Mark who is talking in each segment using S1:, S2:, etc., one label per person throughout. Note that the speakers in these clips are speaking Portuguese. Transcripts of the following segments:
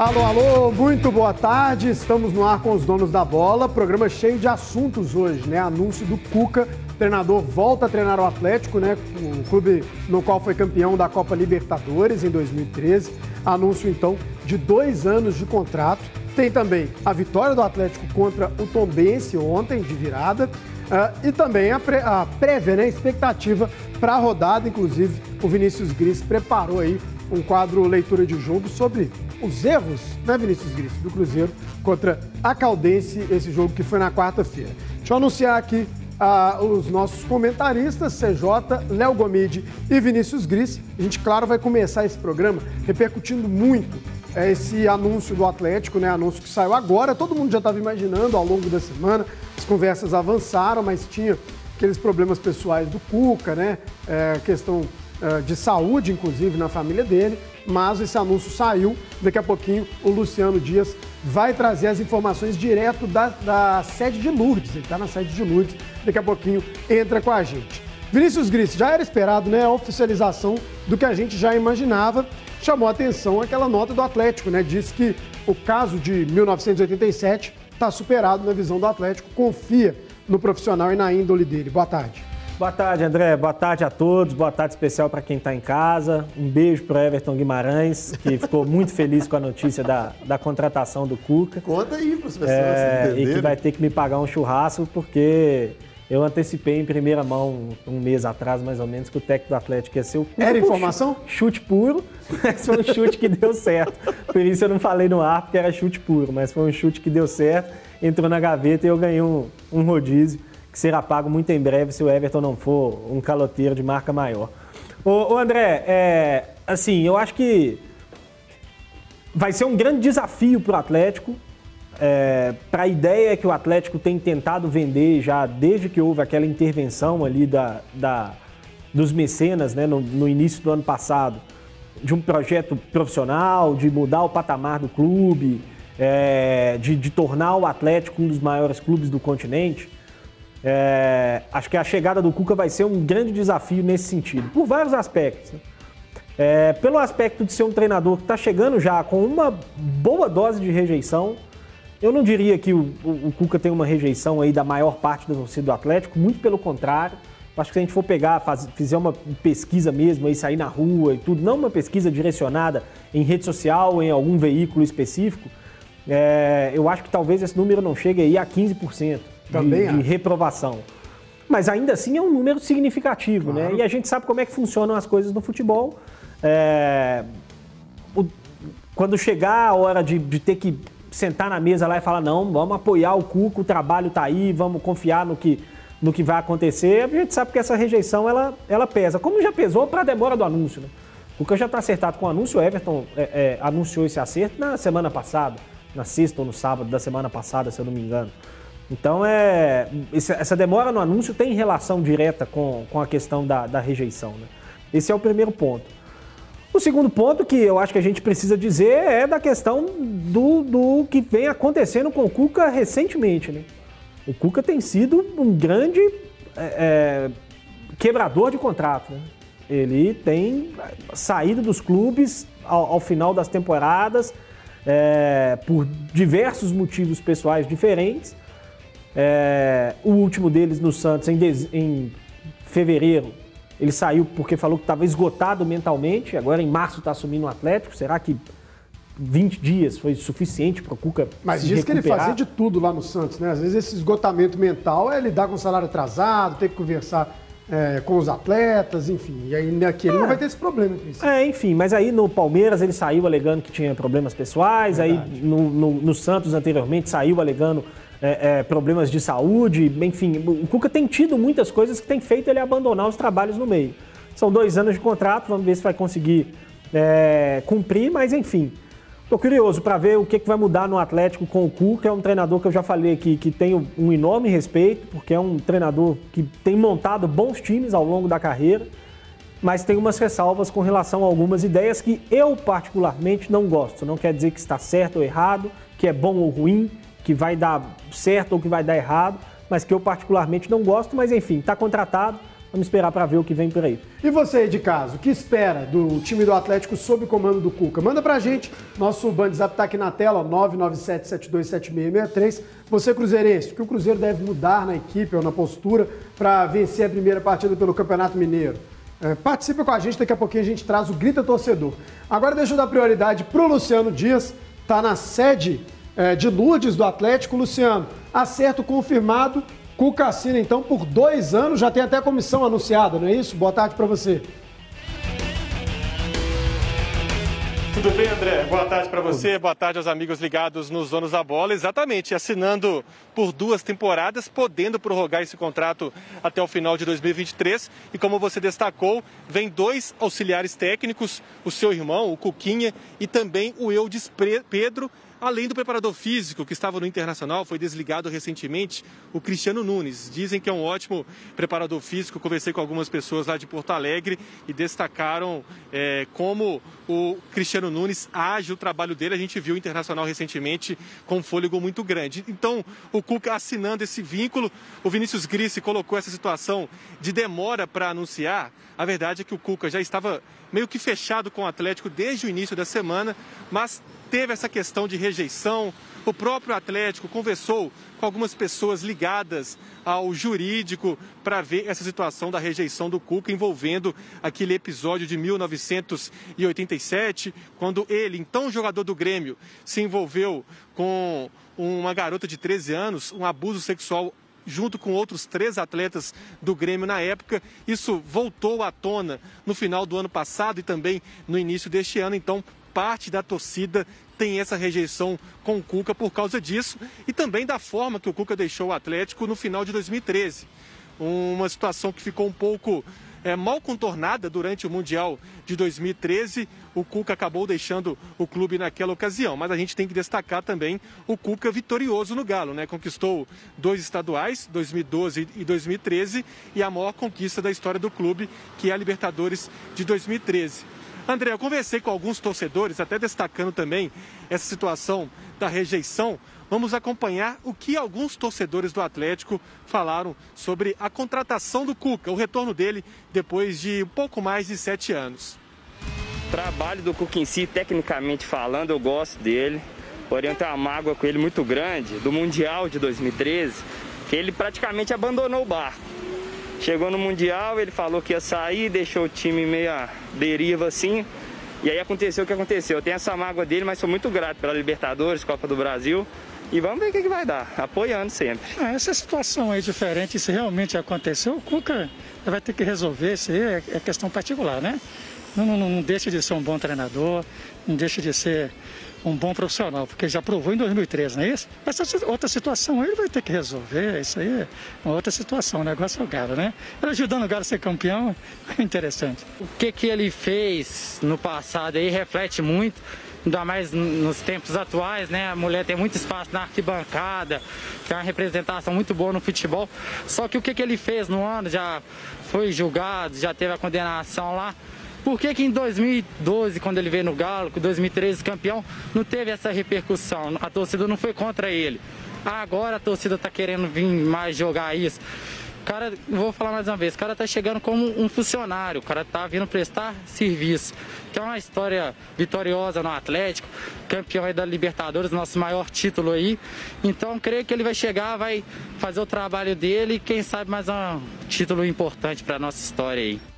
S1: Alô, alô, muito boa tarde. Estamos no ar com os donos da bola. Programa cheio de assuntos hoje, né? Anúncio do Cuca. O treinador volta a treinar o Atlético, né? O clube no qual foi campeão da Copa Libertadores em 2013. Anúncio, então, de dois anos de contrato. Tem também a vitória do Atlético contra o Tombense ontem, de virada. Uh, e também a, pré, a prévia, né? Expectativa para a rodada. Inclusive, o Vinícius Gris preparou aí um quadro leitura de jogo sobre os erros, né, Vinícius Gris, do Cruzeiro contra a Caldense, esse jogo que foi na quarta-feira. Deixa eu anunciar aqui uh, os nossos comentaristas, CJ, Léo Gomide e Vinícius Gris. A gente, claro, vai começar esse programa repercutindo muito é, esse anúncio do Atlético, né? Anúncio que saiu agora. Todo mundo já estava imaginando ao longo da semana. As conversas avançaram, mas tinha aqueles problemas pessoais do Cuca, né? É, questão é, de saúde, inclusive, na família dele mas esse anúncio saiu. Daqui a pouquinho o Luciano Dias vai trazer as informações direto da, da sede de Lourdes. Ele está na sede de Lourdes, daqui a pouquinho entra com a gente. Vinícius Gris, já era esperado né, a oficialização do que a gente já imaginava. Chamou a atenção aquela nota do Atlético, né? Diz que o caso de 1987 está superado na visão do Atlético, confia no profissional e na índole dele. Boa tarde.
S2: Boa tarde, André. Boa tarde a todos. Boa tarde especial para quem está em casa. Um beijo para Everton Guimarães, que ficou muito feliz com a notícia da, da contratação do Cuca.
S1: Conta aí para as pessoas
S2: é, E que vai ter que me pagar um churrasco, porque eu antecipei em primeira mão, um mês atrás mais ou menos, que o técnico do Atlético ia ser o
S1: Cuca. Era informação?
S2: Chute puro, mas foi um chute que deu certo. Por isso eu não falei no ar, porque era chute puro, mas foi um chute que deu certo, entrou na gaveta e eu ganhei um, um rodízio que será pago muito em breve se o Everton não for um caloteiro de marca maior. Ô, ô André, é, assim, eu acho que vai ser um grande desafio para o Atlético, é, para a ideia que o Atlético tem tentado vender já desde que houve aquela intervenção ali da, da dos mecenas né, no, no início do ano passado, de um projeto profissional, de mudar o patamar do clube, é, de, de tornar o Atlético um dos maiores clubes do continente. É, acho que a chegada do Cuca vai ser um grande desafio nesse sentido, por vários aspectos. Né? É, pelo aspecto de ser um treinador que está chegando já com uma boa dose de rejeição. Eu não diria que o, o, o, Cuca tem uma rejeição aí da maior parte da torcida do Atlético, muito pelo contrário. Acho que se a gente for pegar, faz, fizer uma pesquisa mesmo, aí sair na rua e tudo, não uma pesquisa direcionada em rede social em algum veículo específico, é, eu acho que talvez esse número não chegue aí a 15%. Também de, de reprovação. Mas ainda assim é um número significativo, né? claro. né? E a gente sabe como é que funcionam as coisas no futebol. É, o, quando chegar a hora de, de, ter que sentar na mesa lá e falar, não, vamos apoiar o Cuco, o trabalho está aí, vamos confiar no que, no que vai acontecer, a gente sabe que essa rejeição ela, ela pesa. Como já pesou para a demora do anúncio, né? O que já está acertado com o anúncio, o Everton é, é, anunciou esse acerto na semana passada, na sexta ou no sábado da semana passada, se eu não me engano. Então, é, essa demora no anúncio tem relação direta com, com a questão da, da rejeição. Né? Esse é o primeiro ponto. O segundo ponto que eu acho que a gente precisa dizer é da questão do, do que vem acontecendo com o Cuca recentemente. Né? O Cuca tem sido um grande é, é, quebrador de contrato. Né? Ele tem saído dos clubes ao, ao final das temporadas é, por diversos motivos pessoais diferentes é, o último deles no Santos em, em fevereiro, ele saiu porque falou que estava esgotado mentalmente. Agora em março está assumindo o Atlético. Será que 20 dias foi suficiente para o Cuca
S1: Mas diz recuperar? que ele fazia de tudo lá no Santos, né? Às vezes esse esgotamento mental é lidar com o salário atrasado, ter que conversar é, com os atletas, enfim. E aí aqui ele é. não vai ter esse problema.
S2: É, enfim, mas aí no Palmeiras ele saiu alegando que tinha problemas pessoais, Verdade. aí no, no, no Santos anteriormente saiu alegando é, é, problemas de saúde, enfim, o Cuca tem tido muitas coisas que tem feito ele abandonar os trabalhos no meio. São dois anos de contrato, vamos ver se vai conseguir é, cumprir, mas enfim. Estou curioso para ver o que, que vai mudar no Atlético com o Cuca, é um treinador que eu já falei aqui que tem um enorme respeito, porque é um treinador que tem montado bons times ao longo da carreira, mas tem umas ressalvas com relação a algumas ideias que eu particularmente não gosto. Não quer dizer que está certo ou errado, que é bom ou ruim, que vai dar certo ou que vai dar errado, mas que eu particularmente não gosto, mas enfim, está contratado, Vamos esperar para ver o que vem por aí.
S1: E você, de casa, o que espera do time do Atlético sob comando do Cuca? Manda pra gente. Nosso WhatsApp tá aqui na tela, 997727663. Você, Cruzeirense, o que o Cruzeiro deve mudar na equipe ou na postura para vencer a primeira partida pelo Campeonato Mineiro? É, participa com a gente, daqui a pouquinho a gente traz o Grita Torcedor. Agora deixa eu dar prioridade pro Luciano Dias, tá na sede é, de Lourdes do Atlético. Luciano, acerto confirmado Cuca assina então por dois anos, já tem até comissão anunciada, não é isso? Boa tarde para você.
S3: Tudo bem, André? Boa tarde para você, boa tarde aos amigos ligados nos Donos da Bola. Exatamente, assinando por duas temporadas, podendo prorrogar esse contrato até o final de 2023. E como você destacou, vem dois auxiliares técnicos, o seu irmão, o Cuquinha, e também o Eudes Pedro, Além do preparador físico que estava no Internacional, foi desligado recentemente o Cristiano Nunes. Dizem que é um ótimo preparador físico. Conversei com algumas pessoas lá de Porto Alegre e destacaram é, como o Cristiano Nunes age o trabalho dele. A gente viu o Internacional recentemente com um fôlego muito grande. Então, o Cuca assinando esse vínculo, o Vinícius Grissi colocou essa situação de demora para anunciar. A verdade é que o Cuca já estava meio que fechado com o Atlético desde o início da semana, mas teve essa questão de rejeição. O próprio Atlético conversou com algumas pessoas ligadas ao jurídico para ver essa situação da rejeição do Cuca envolvendo aquele episódio de 1987, quando ele, então jogador do Grêmio, se envolveu com uma garota de 13 anos, um abuso sexual junto com outros três atletas do Grêmio na época. Isso voltou à tona no final do ano passado e também no início deste ano. Então, parte da torcida tem essa rejeição com o Cuca por causa disso e também da forma que o Cuca deixou o Atlético no final de 2013. Uma situação que ficou um pouco é, mal contornada durante o Mundial de 2013. O Cuca acabou deixando o clube naquela ocasião, mas a gente tem que destacar também o Cuca vitorioso no Galo, né? Conquistou dois estaduais, 2012 e 2013, e a maior conquista da história do clube, que é a Libertadores de 2013. André, eu conversei com alguns torcedores, até destacando também essa situação da rejeição. Vamos acompanhar o que alguns torcedores do Atlético falaram sobre a contratação do Cuca, o retorno dele depois de um pouco mais de sete anos.
S4: O trabalho do Cuca em si, tecnicamente falando, eu gosto dele. Porém, eu tenho uma mágoa com ele muito grande do Mundial de 2013, que ele praticamente abandonou o barco. Chegou no Mundial, ele falou que ia sair, deixou o time meio deriva assim. E aí aconteceu o que aconteceu. Eu tenho essa mágoa dele, mas sou muito grato pela Libertadores, Copa do Brasil. E vamos ver o que, que vai dar, apoiando sempre.
S5: Ah, essa situação aí diferente, se realmente aconteceu, o Cuca vai ter que resolver, isso aí é, é questão particular, né? Não, não, não deixa de ser um bom treinador, não deixa de ser um bom profissional, porque já provou em 2013, não é isso? Essa outra situação ele vai ter que resolver, isso aí é uma outra situação, o negócio é o Galo, né? Ele ajudando o Galo a ser campeão, é interessante.
S6: O que, que ele fez no passado aí reflete muito, ainda mais nos tempos atuais, né? A mulher tem muito espaço na arquibancada, tem uma representação muito boa no futebol, só que o que, que ele fez no ano já foi julgado, já teve a condenação lá, por que, que em 2012, quando ele veio no Galo, em 2013 campeão, não teve essa repercussão? A torcida não foi contra ele. Agora a torcida está querendo vir mais jogar isso. Cara, vou falar mais uma vez, o cara tá chegando como um funcionário, o cara tá vindo prestar serviço. Que é uma história vitoriosa no Atlético, campeão aí da Libertadores, nosso maior título aí. Então creio que ele vai chegar, vai fazer o trabalho dele e quem sabe mais um título importante para nossa história aí.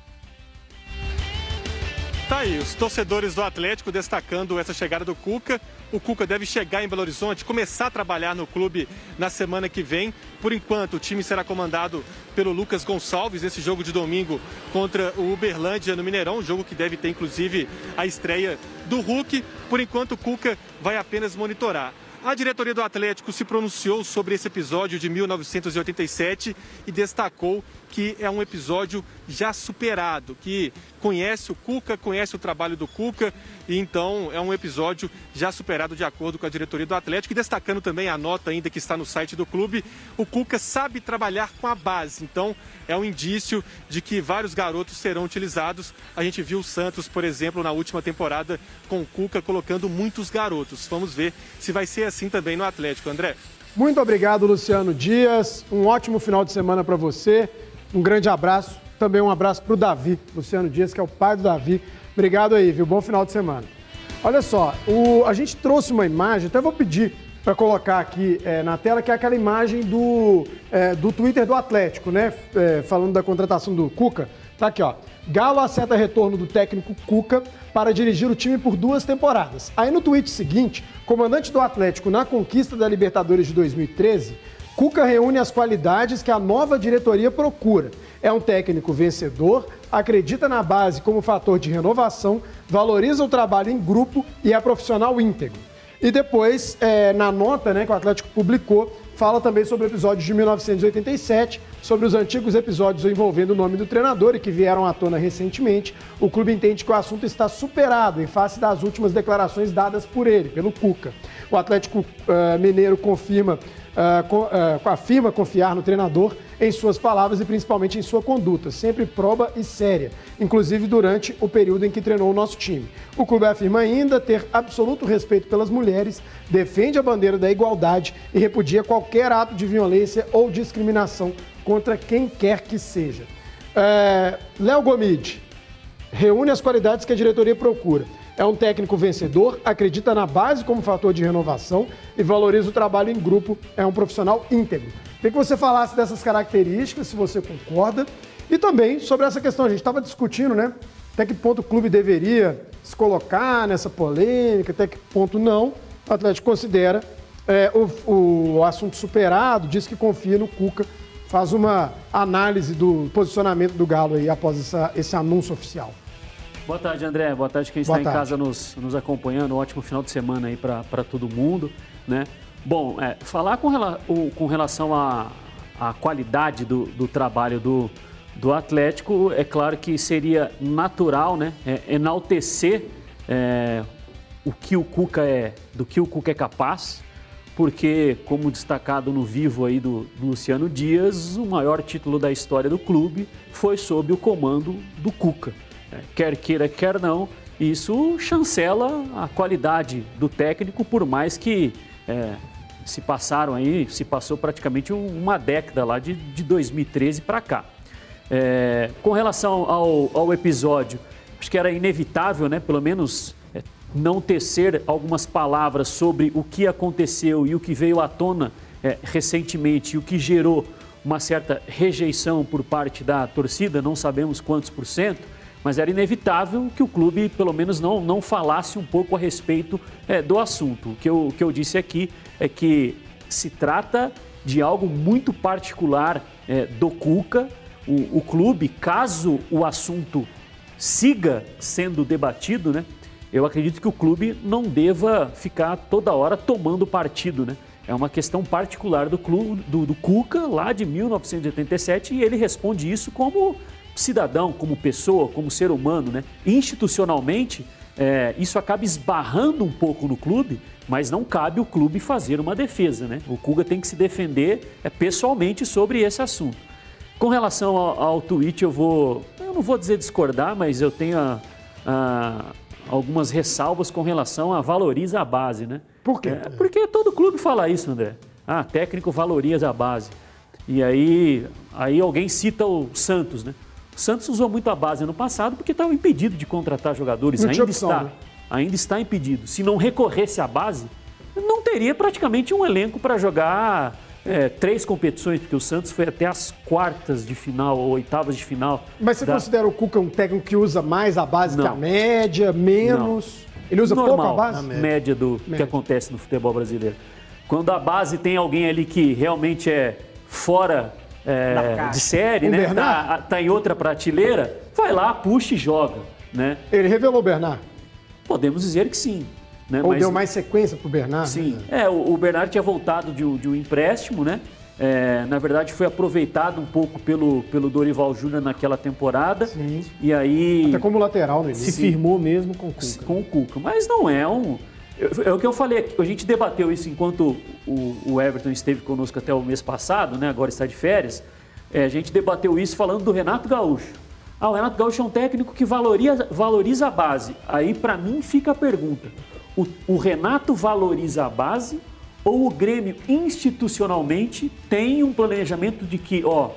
S3: Tá aí, os torcedores do Atlético destacando essa chegada do Cuca. O Cuca deve chegar em Belo Horizonte, começar a trabalhar no clube na semana que vem. Por enquanto, o time será comandado pelo Lucas Gonçalves nesse jogo de domingo contra o Uberlândia no Mineirão, jogo que deve ter inclusive a estreia do Hulk. Por enquanto, o Cuca vai apenas monitorar. A diretoria do Atlético se pronunciou sobre esse episódio de 1987 e destacou que é um episódio já superado, que conhece o Cuca, conhece o trabalho do Cuca, e então é um episódio já superado de acordo com a diretoria do Atlético. E destacando também a nota ainda que está no site do clube, o Cuca sabe trabalhar com a base, então é um indício de que vários garotos serão utilizados. A gente viu o Santos, por exemplo, na última temporada com o Cuca colocando muitos garotos. Vamos ver se vai ser assim também no Atlético, André.
S1: Muito obrigado, Luciano Dias. Um ótimo final de semana para você. Um grande abraço. também um abraço para o Davi, Luciano Dias, que é o pai do Davi. Obrigado aí, viu? Bom final de semana. Olha só, o, a gente trouxe uma imagem, até vou pedir para colocar aqui é, na tela, que é aquela imagem do, é, do Twitter do Atlético, né? É, falando da contratação do Cuca. Tá aqui, ó. Galo acerta retorno do técnico Cuca para dirigir o time por duas temporadas. Aí no tweet seguinte, comandante do Atlético na conquista da Libertadores de 2013, Cuca reúne as qualidades que a nova diretoria procura. É um técnico vencedor, acredita na base como fator de renovação, valoriza o trabalho em grupo e é profissional íntegro. E depois, é, na nota né, que o Atlético publicou, fala também sobre episódios de 1987, sobre os antigos episódios envolvendo o nome do treinador e que vieram à tona recentemente. O clube entende que o assunto está superado em face das últimas declarações dadas por ele, pelo Cuca. O Atlético uh, Mineiro confirma uh, afirma confiar no treinador em suas palavras e principalmente em sua conduta, sempre proba e séria, inclusive durante o período em que treinou o nosso time. O clube afirma ainda ter absoluto respeito pelas mulheres, defende a bandeira da igualdade e repudia qualquer ato de violência ou discriminação contra quem quer que seja. Léo Gomide reúne as qualidades que a diretoria procura é um técnico vencedor, acredita na base como fator de renovação e valoriza o trabalho em grupo, é um profissional íntegro. Queria que você falasse dessas características, se você concorda, e também sobre essa questão. A gente estava discutindo, né? Até que ponto o clube deveria se colocar nessa polêmica, até que ponto não. O Atlético considera é, o, o assunto superado, diz que confia no Cuca, faz uma análise do posicionamento do Galo aí após essa, esse anúncio oficial.
S7: Boa tarde, André. Boa tarde quem está em casa nos, nos acompanhando. Um ótimo final de semana aí para todo mundo, né? Bom, é, falar com, rela, o, com relação à a, a, qualidade do, do trabalho do, do Atlético, é claro que seria natural, né? É, enaltecer é, o que o Cuca é, do que o Cuca é capaz, porque, como destacado no vivo aí do, do Luciano Dias, o maior título da história do clube foi sob o comando do Cuca. Quer queira, quer não, isso chancela a qualidade do técnico, por mais que é, se passaram aí, se passou praticamente uma década lá de, de 2013 para cá. É, com relação ao, ao, episódio, acho que era inevitável, né, pelo menos é, não tecer algumas palavras sobre o que aconteceu e o que veio à tona é, recentemente e o que gerou uma certa rejeição por parte da torcida, não sabemos quantos por cento, mas era inevitável que o clube, pelo menos, não, não falasse um pouco a respeito é, do assunto. O que, eu, o que eu disse aqui é que se trata de algo muito particular é, do Cuca. O, o clube, caso o assunto siga sendo debatido, né? Eu acredito que o clube não deva ficar toda hora tomando partido, né? É uma questão particular do clube do, do Cuca lá de 1987 e ele responde isso como cidadão, como pessoa, como ser humano, né? institucionalmente, é, isso acaba esbarrando um pouco no clube, mas não cabe o clube fazer uma defesa. Né? O Kuga tem que se defender é, pessoalmente sobre esse assunto. Com relação ao, ao tweet, eu vou, eu não vou dizer discordar, mas eu tenho a, a, algumas ressalvas com relação a valoriza a base. Né?
S1: Por quê?
S7: É, porque todo clube fala isso, André. Ah, técnico valoriza a base. E aí, aí alguém cita o Santos, né? O Santos usou muito a base no passado porque estava impedido de contratar jogadores. Não ainda opção, está. Né? Ainda está impedido. Se não recorresse à base, não teria praticamente um elenco para jogar é, três competições, porque o Santos foi até as quartas de final ou oitavas de final.
S1: Mas você da... considera o Cuca um técnico que usa mais a base não. que a média, menos? Não. Ele usa Normal, pouco a base?
S7: média, média do média. que acontece no futebol brasileiro. Quando a base tem alguém ali que realmente é fora é, de série, o né? Bernard? Tá, tá, em outra prateleira, vai lá, puxa e joga. Né?
S1: Ele revelou o Bernard?
S7: Podemos dizer que sim. Né?
S1: Ou Mas, deu mais sequência para o Bernard?
S7: Sim. Né? É, o, o Bernard tinha voltado de, de um empréstimo, né? É, na verdade, foi aproveitado um pouco pelo, pelo Dorival Júnior naquela temporada. Sim. E aí.
S1: Até como lateral início.
S2: Se firmou mesmo com o Cuca.
S7: Com o Cuca. Mas não é um. É o que eu falei, a gente debateu isso enquanto o, o Everton esteve conosco até o mês passado, né? agora está de férias. É, a gente debateu isso falando do Renato Gaúcho. Ah, o Renato Gaúcho é um técnico que valoriza, valoriza a base. Aí, para mim, fica a pergunta: o, o Renato valoriza a base ou o Grêmio institucionalmente tem um planejamento de que, ó,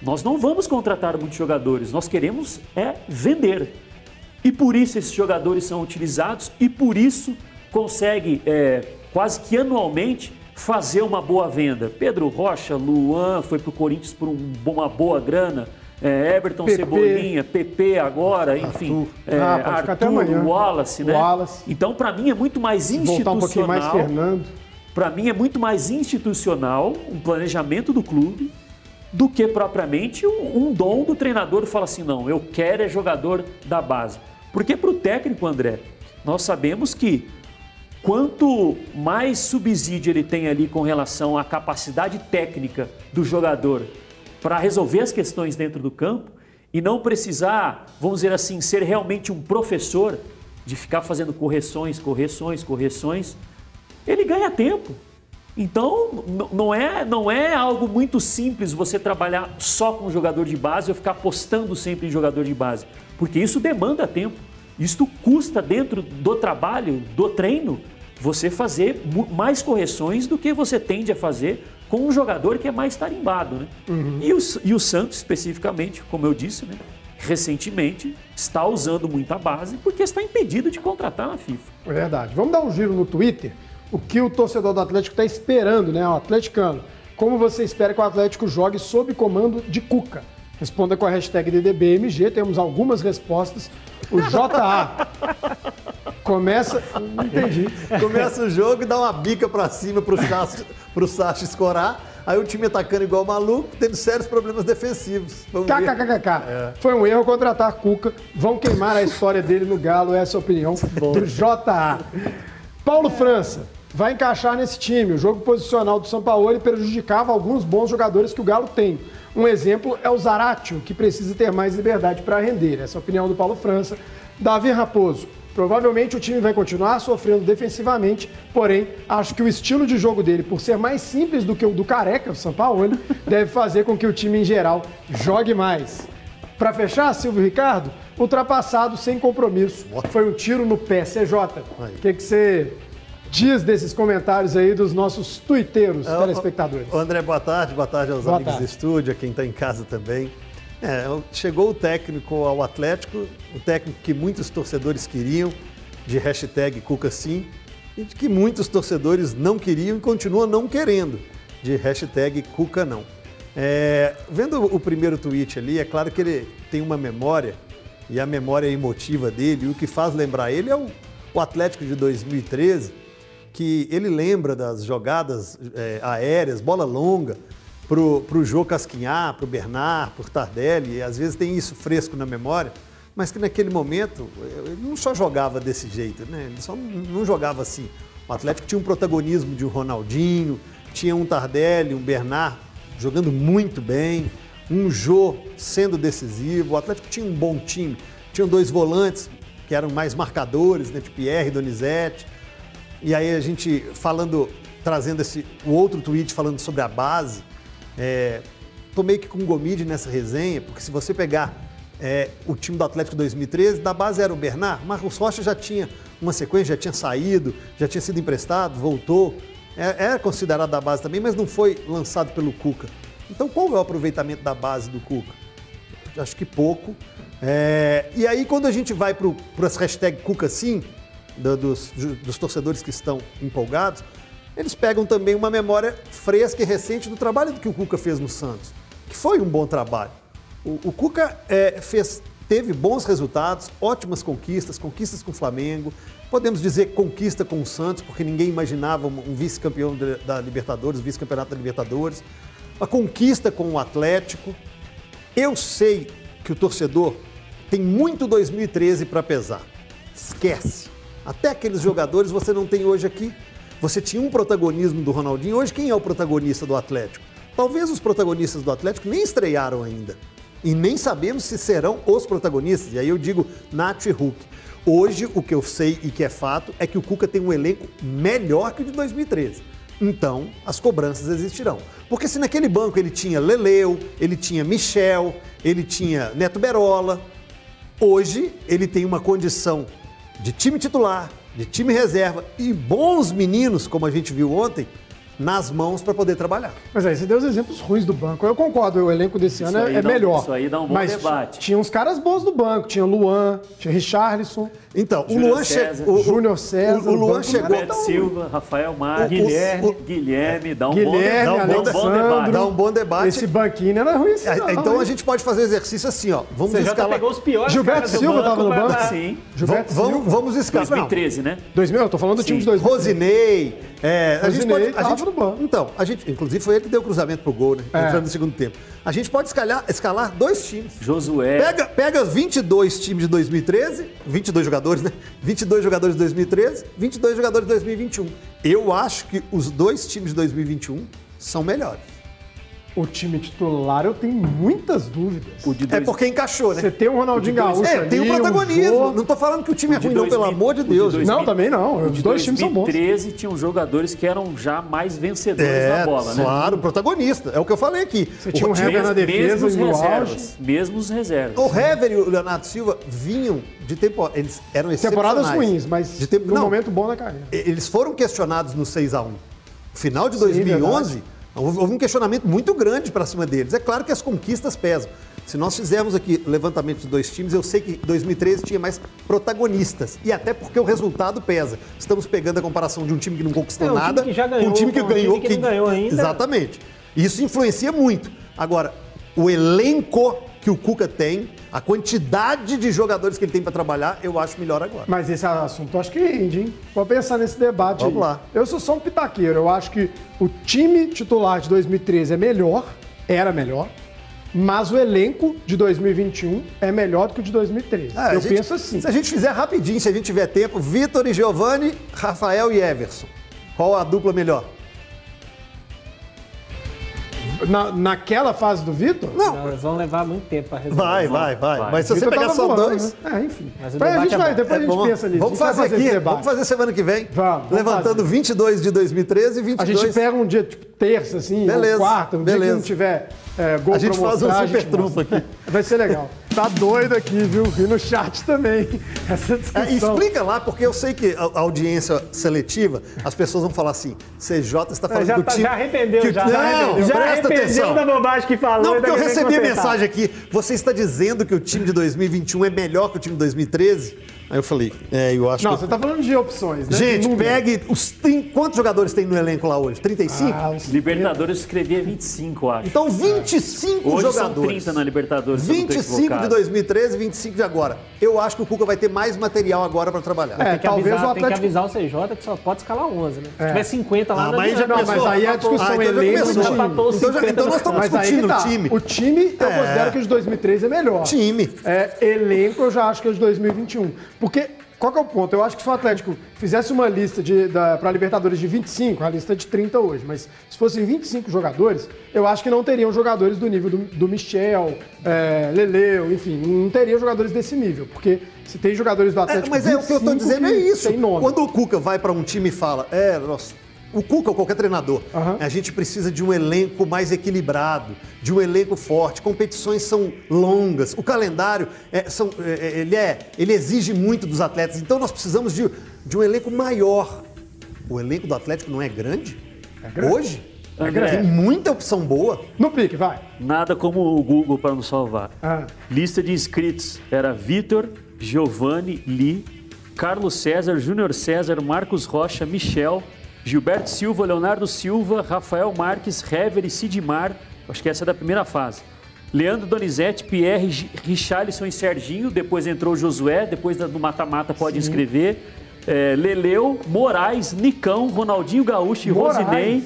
S7: nós não vamos contratar muitos jogadores, nós queremos é vender. E por isso esses jogadores são utilizados e por isso consegue é, quase que anualmente fazer uma boa venda. Pedro Rocha, Luan foi para o Corinthians por um, uma boa grana. É, Everton PP. Cebolinha, PP agora, enfim,
S1: Arthur, é, ah, Arthur
S7: Wallace, né? Wallace. Então, para mim, é muito mais institucional. Voltar um mais
S1: Fernando.
S7: Para mim, é muito mais institucional um planejamento do clube do que propriamente um, um dom do treinador fala assim, não, eu quero é jogador da base. Porque para o técnico, André, nós sabemos que quanto mais subsídio ele tem ali com relação à capacidade técnica do jogador para resolver as questões dentro do campo e não precisar, vamos dizer assim, ser realmente um professor de ficar fazendo correções, correções, correções, ele ganha tempo. Então, não é, não é algo muito simples você trabalhar só com jogador de base ou ficar apostando sempre em jogador de base, porque isso demanda tempo. Isso custa dentro do trabalho, do treino, você fazer mais correções do que você tende a fazer com um jogador que é mais tarimbado. Né? Uhum. E, o, e o Santos, especificamente, como eu disse, né? recentemente está usando muita base porque está impedido de contratar na FIFA.
S1: É verdade. Vamos dar um giro no Twitter o que o torcedor do Atlético está esperando, né? O atleticano. Como você espera que o Atlético jogue sob comando de Cuca? Responda com a hashtag DDBMG, temos algumas respostas. O JA começa. Não entendi.
S8: Começa o jogo e dá uma bica para cima pro Sacha, pro Sacha escorar. Aí o time atacando igual maluco, tendo sérios problemas defensivos.
S1: KKKK. É. Foi um erro contratar Cuca. Vão queimar a história dele no Galo, essa é a opinião do JA. Paulo França vai encaixar nesse time. O jogo posicional do São Paulo prejudicava alguns bons jogadores que o Galo tem. Um exemplo é o Zaratio, que precisa ter mais liberdade para render. Essa é a opinião do Paulo França. Davi Raposo. Provavelmente o time vai continuar sofrendo defensivamente, porém, acho que o estilo de jogo dele, por ser mais simples do que o do Careca, o São Paulo, deve fazer com que o time em geral jogue mais. Para fechar, Silvio Ricardo, ultrapassado sem compromisso. Foi um tiro no pé. CJ, o que, que você dias desses comentários aí dos nossos tuiteiros, é, telespectadores.
S8: André, boa tarde, boa tarde aos boa amigos tarde. do estúdio, a quem está em casa também. É, chegou o técnico ao Atlético, o técnico que muitos torcedores queriam, de hashtag Cuca Sim, e que muitos torcedores não queriam e continuam não querendo, de hashtag Cuca Não. É, vendo o primeiro tweet ali, é claro que ele tem uma memória, e a memória emotiva dele, e o que faz lembrar ele é o, o Atlético de 2013, que ele lembra das jogadas é, aéreas, bola longa, para o Jô Casquinhar, para o Bernard, para o Tardelli, às vezes tem isso fresco na memória, mas que naquele momento ele não só jogava desse jeito, né? ele só não jogava assim. O Atlético tinha um protagonismo de um Ronaldinho, tinha um Tardelli, um Bernard jogando muito bem, um Jô sendo decisivo, o Atlético tinha um bom time, tinham dois volantes que eram mais marcadores, né, de Pierre e Donizete, e aí a gente falando, trazendo esse o outro tweet falando sobre a base, é, tô meio que com Gomide nessa resenha, porque se você pegar é, o time do Atlético 2013, da base era o Bernard, Marcos Rocha já tinha uma sequência, já tinha saído, já tinha sido emprestado, voltou, é, era considerado da base também, mas não foi lançado pelo Cuca. Então qual é o aproveitamento da base do Cuca? Acho que pouco. É, e aí quando a gente vai para as hashtags Cuca sim, do, dos, dos torcedores que estão empolgados, eles pegam também uma memória fresca e recente do trabalho que o Cuca fez no Santos, que foi um bom trabalho. O, o Cuca é, fez, teve bons resultados, ótimas conquistas, conquistas com o Flamengo, podemos dizer conquista com o Santos, porque ninguém imaginava um vice-campeão da Libertadores, vice-campeonato da Libertadores, a conquista com o Atlético. Eu sei que o torcedor tem muito 2013 para pesar. Esquece. Até aqueles jogadores você não tem hoje aqui. Você tinha um protagonismo do Ronaldinho. Hoje, quem é o protagonista do Atlético? Talvez os protagonistas do Atlético nem estrearam ainda. E nem sabemos se serão os protagonistas. E aí eu digo Nath e Hulk. Hoje, o que eu sei e que é fato é que o Cuca tem um elenco melhor que o de 2013. Então, as cobranças existirão. Porque se naquele banco ele tinha Leleu, ele tinha Michel, ele tinha Neto Berola, hoje ele tem uma condição de time titular, de time reserva e bons meninos, como a gente viu ontem, nas mãos para poder trabalhar.
S1: Mas aí você deu os exemplos ruins do banco. Eu concordo, o elenco desse ano é, é melhor.
S7: Isso aí dá um bom
S1: mas
S7: debate.
S1: Tinha uns caras bons do banco, tinha Luan, tinha Richarlison.
S8: Então, o Luan chegou.
S1: O Júnior César.
S8: O, o Luan chegou.
S7: Beto Silva, Rafael Mar,
S2: Guilherme,
S7: o, Guilherme, dá um
S1: Guilherme,
S7: bom, dá um bom debate.
S8: Dá um bom debate.
S1: Esse banquinho não era ruim assim, não,
S8: Então a gente pode fazer exercício assim, ó. Vamos
S2: Você
S8: escalar.
S2: já pegou os piores
S1: Gilberto Silva estava no banco?
S7: Sim.
S1: Gilberto
S8: vamos,
S1: Silva.
S8: vamos escalar.
S7: 2013, né?
S1: 2000, eu tô falando do time de 2000.
S8: Rosinei. É, a gente
S1: Rosinei
S8: pode, a
S1: tava
S8: gente,
S1: banco.
S8: Então, a gente, inclusive foi ele que deu o cruzamento pro gol, né?
S1: É.
S8: Entrando no segundo tempo. A gente pode escalar, escalar dois times.
S7: Josué.
S8: Pega, pega 22 times de 2013, 22 jogadores, né? 22 jogadores de 2013, 22 jogadores de 2021. Eu acho que os dois times de 2021 são melhores.
S1: O time titular eu tenho muitas dúvidas.
S7: O de
S8: É
S7: dois...
S8: porque encaixou, né?
S1: Você tem o Ronaldinho Gaúcho
S8: É, tem o
S1: ali,
S8: protagonismo.
S1: Jô.
S8: Não tô falando que o time é
S7: O de
S8: ruim, não, pelo
S7: 2000,
S8: amor de
S7: o de
S8: Deus.
S7: 2000.
S1: Não, também não. Os dois times são bons.
S7: 2013 tinham jogadores que eram já mais vencedores
S8: É,
S7: na bola, né?
S8: claro, protagonista. É o que eu falei aqui.
S1: Você tinha um Hever na defesa
S7: mesmo os
S1: e no auge.
S7: reservas. Mesmo os reservas.
S8: O Hever e o Leonardo Silva vinham de temporada. Eles eram
S1: Temporadas ruins, mas
S8: de tempo...
S1: num
S8: não,
S1: momento bom da carreira.
S8: Eles foram questionados no 6 a 1 Final de
S1: Sim,
S8: 2011, houve houve um questionamento muito grande para cima deles. É claro que as conquistas pesam. Se nós fizermos aqui levantamento de dois times, eu sei que 2013 tinha mais protagonistas. E até porque o resultado pesa. Estamos pegando a comparação de um time que não conquistou
S2: É, um time
S8: nada
S2: que já ganhou,
S8: com um time que
S2: com um time
S8: ganhou.
S2: que não ganhou ainda.
S8: Exatamente. Isso influencia muito. Agora, o elenco que o Cuca tem, a quantidade de jogadores que ele tem para trabalhar, eu acho melhor agora.
S1: Mas esse assunto acho que rende, hein? Vou pensar nesse debate
S8: Vamos
S1: aí.
S8: lá.
S1: Eu sou só um pitaqueiro. Eu acho que o time titular de 2013 é melhor, era melhor, mas o elenco de 2021 é melhor do que o de 2013.
S8: Ah, a
S1: eu
S8: gente-
S1: penso assim.
S8: Se a gente fizer rapidinho, se a gente tiver tempo, Vitor e Giovanni, Rafael e Everson. Qual a dupla melhor?
S1: Na, naquela fase do Vitor?
S8: Não,
S2: Elas vão levar muito tempo para resolver.
S8: vai, vai, vai,
S7: vai.
S8: Mas se você pegar só
S1: voando,
S8: dois.
S1: né? É, enfim.
S2: Mas o
S1: Mas a gente
S2: é
S1: vai, depois a
S8: é
S1: gente
S8: bom.
S1: pensa nisso.
S8: Vamos
S1: A
S8: fazer
S1: esse
S8: aqui, vamos fazer semana que vem.
S1: Vamos, vamos
S8: Levantando
S1: fazer.
S8: 22 de 2013 e
S1: A
S8: 22.
S1: gente pega um dia, tipo, terça, assim,
S8: Beleza,
S1: ou quarta, um dia
S8: beleza.
S1: que não tiver é, gol
S8: A gente faz um super trunfo aqui.
S1: Vai ser legal. Tá doido aqui, viu? E no chat também. Essa
S8: É,
S1: discussão.
S8: explica lá, porque eu sei que a, audiência seletiva, as pessoas vão falar assim: CJ está falando
S1: já
S8: que o
S1: tá-
S8: time.
S1: já arrependeu,
S8: que
S1: já,
S8: não,
S1: arrependeu.
S2: Já
S8: presta
S2: arrependeu
S8: atenção.
S2: da bobagem que falou.
S8: Não, porque eu
S2: tá
S8: recebi a
S2: consertar.
S8: mensagem aqui. Você está dizendo que o time de 2021 é melhor que o time de 2013? Aí eu falei, é, eu acho
S1: Não,
S8: que.
S1: você tá falando de opções, né?
S8: Gente, pegue os. Tem, quantos jogadores tem no elenco lá hoje? 35?
S1: Ah, os-
S7: Libertadores eu escrevia 25, eu acho.
S8: Então, 25
S7: Hoje são
S8: jogadores.
S7: 30 na Libertadores. se eu não tô
S8: 25 de
S7: equivocado.
S8: 2013 e 25 de agora. Eu acho que o Cuca vai ter mais material agora para trabalhar.
S1: É,
S2: Tem que,
S1: talvez
S2: avisar,
S1: o
S2: tem que
S1: Atlético.
S2: avisar o CJ que só pode escalar 11, né? Se tiver 50 lá,
S8: Ah, mas já.
S1: Não, mas aí é a discussão
S8: Ah, então já
S1: elenco
S8: Então, já-
S2: 50
S8: então nós estamos
S1: Mas
S8: discutindo
S1: tá.
S8: o time.
S1: O time, eu
S8: É.
S1: considero que o de 2013 é melhor.
S8: Time.
S1: É, elenco, eu já acho que é o de 2021. Porque, qual que é o ponto? Eu acho que se o Atlético fizesse uma lista para Libertadores de 25, a lista é de 30 hoje, mas se fossem 25 jogadores, eu acho que não teriam jogadores do nível do, do Michel, é, Leleu, enfim, não teriam jogadores desse nível. Porque se tem jogadores do
S8: É,
S1: Atlético
S8: mas é o que eu estou
S1: 25
S8: dizendo é isso. Quando o Cuca vai para um time e fala, é, nossa, o Cuca ou qualquer treinador,
S1: Aham.
S8: a gente precisa de um elenco mais equilibrado, de um elenco forte. Competições são longas, o calendário é, são, é, é, ele, é, ele exige muito dos atletas. Então nós precisamos de, de um elenco maior. O elenco do Atlético não é grande?
S1: grande.
S8: Hoje?
S7: André.
S8: Tem muita opção boa.
S1: No pique, vai.
S7: Nada como o Google para nos salvar.
S1: Ah.
S7: Lista de inscritos era Vitor, Giovanni, Li, Carlos César, Júnior César, Marcos Rocha, Michel, Gilberto Silva, Leonardo Silva, Rafael Marques, Hever e Sidmar. Acho que essa é da primeira fase. Leandro Donizete, Pierre, Richarlison e Serginho. Depois entrou o Josué. Depois do mata-mata pode inscrever. É, Leleu, Moraes, Nicão, Ronaldinho Gaúcho e
S1: Moraes.
S7: Rosinei.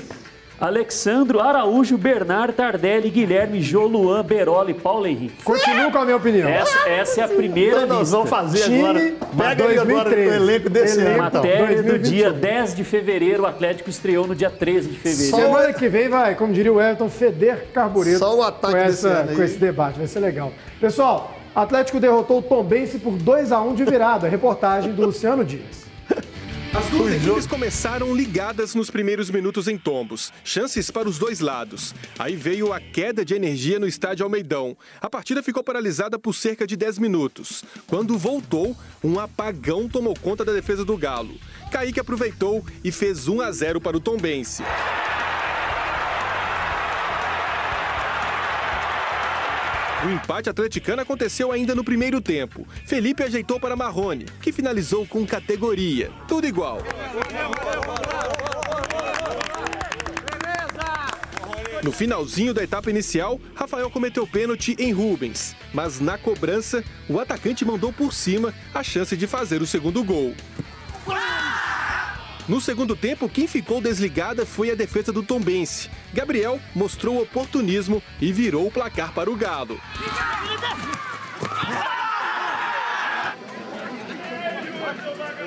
S7: Alexandro, Araújo, Bernard, Tardelli, Guilherme, Joluan, Beroli, Paulo Henrique.
S1: Continuo com a minha opinião.
S7: Essa, essa é a primeira
S8: Então nós
S7: lista.
S8: vamos fazer
S1: Time
S8: agora. Pega aí agora o
S1: 2013.
S8: elenco desse
S1: Elenco.
S8: ano. então.
S7: Matéria do
S1: 2021.
S7: dia 10 de fevereiro, o Atlético estreou no dia 13 de fevereiro.
S1: Semana que vem vai, como diria o Everton, feder carbureto
S8: Só o ataque
S1: com,
S8: desse
S1: essa,
S8: ano aí.
S1: com esse debate. Vai ser legal. Pessoal, Atlético derrotou o Tombense por 2 a 1 de virada. Reportagem do Luciano Dias.
S3: As duas equipes começaram ligadas nos primeiros minutos em tombos. Chances para os dois lados. Aí veio a queda de energia no estádio Almeidão. A partida ficou paralisada por cerca de 10 minutos. Quando voltou, um apagão tomou conta da defesa do Galo. Kaique aproveitou e fez 1 a 0 para o Tombense. O empate atleticano aconteceu ainda no primeiro tempo. Felipe ajeitou para Marrone, que finalizou com categoria. Tudo igual. No finalzinho da etapa inicial, Rafael cometeu pênalti em Rubens, mas na cobrança, o atacante mandou por cima a chance de fazer o segundo gol. No segundo tempo, quem ficou desligada foi a defesa do Tombense. Gabriel mostrou oportunismo e virou o placar para o Galo.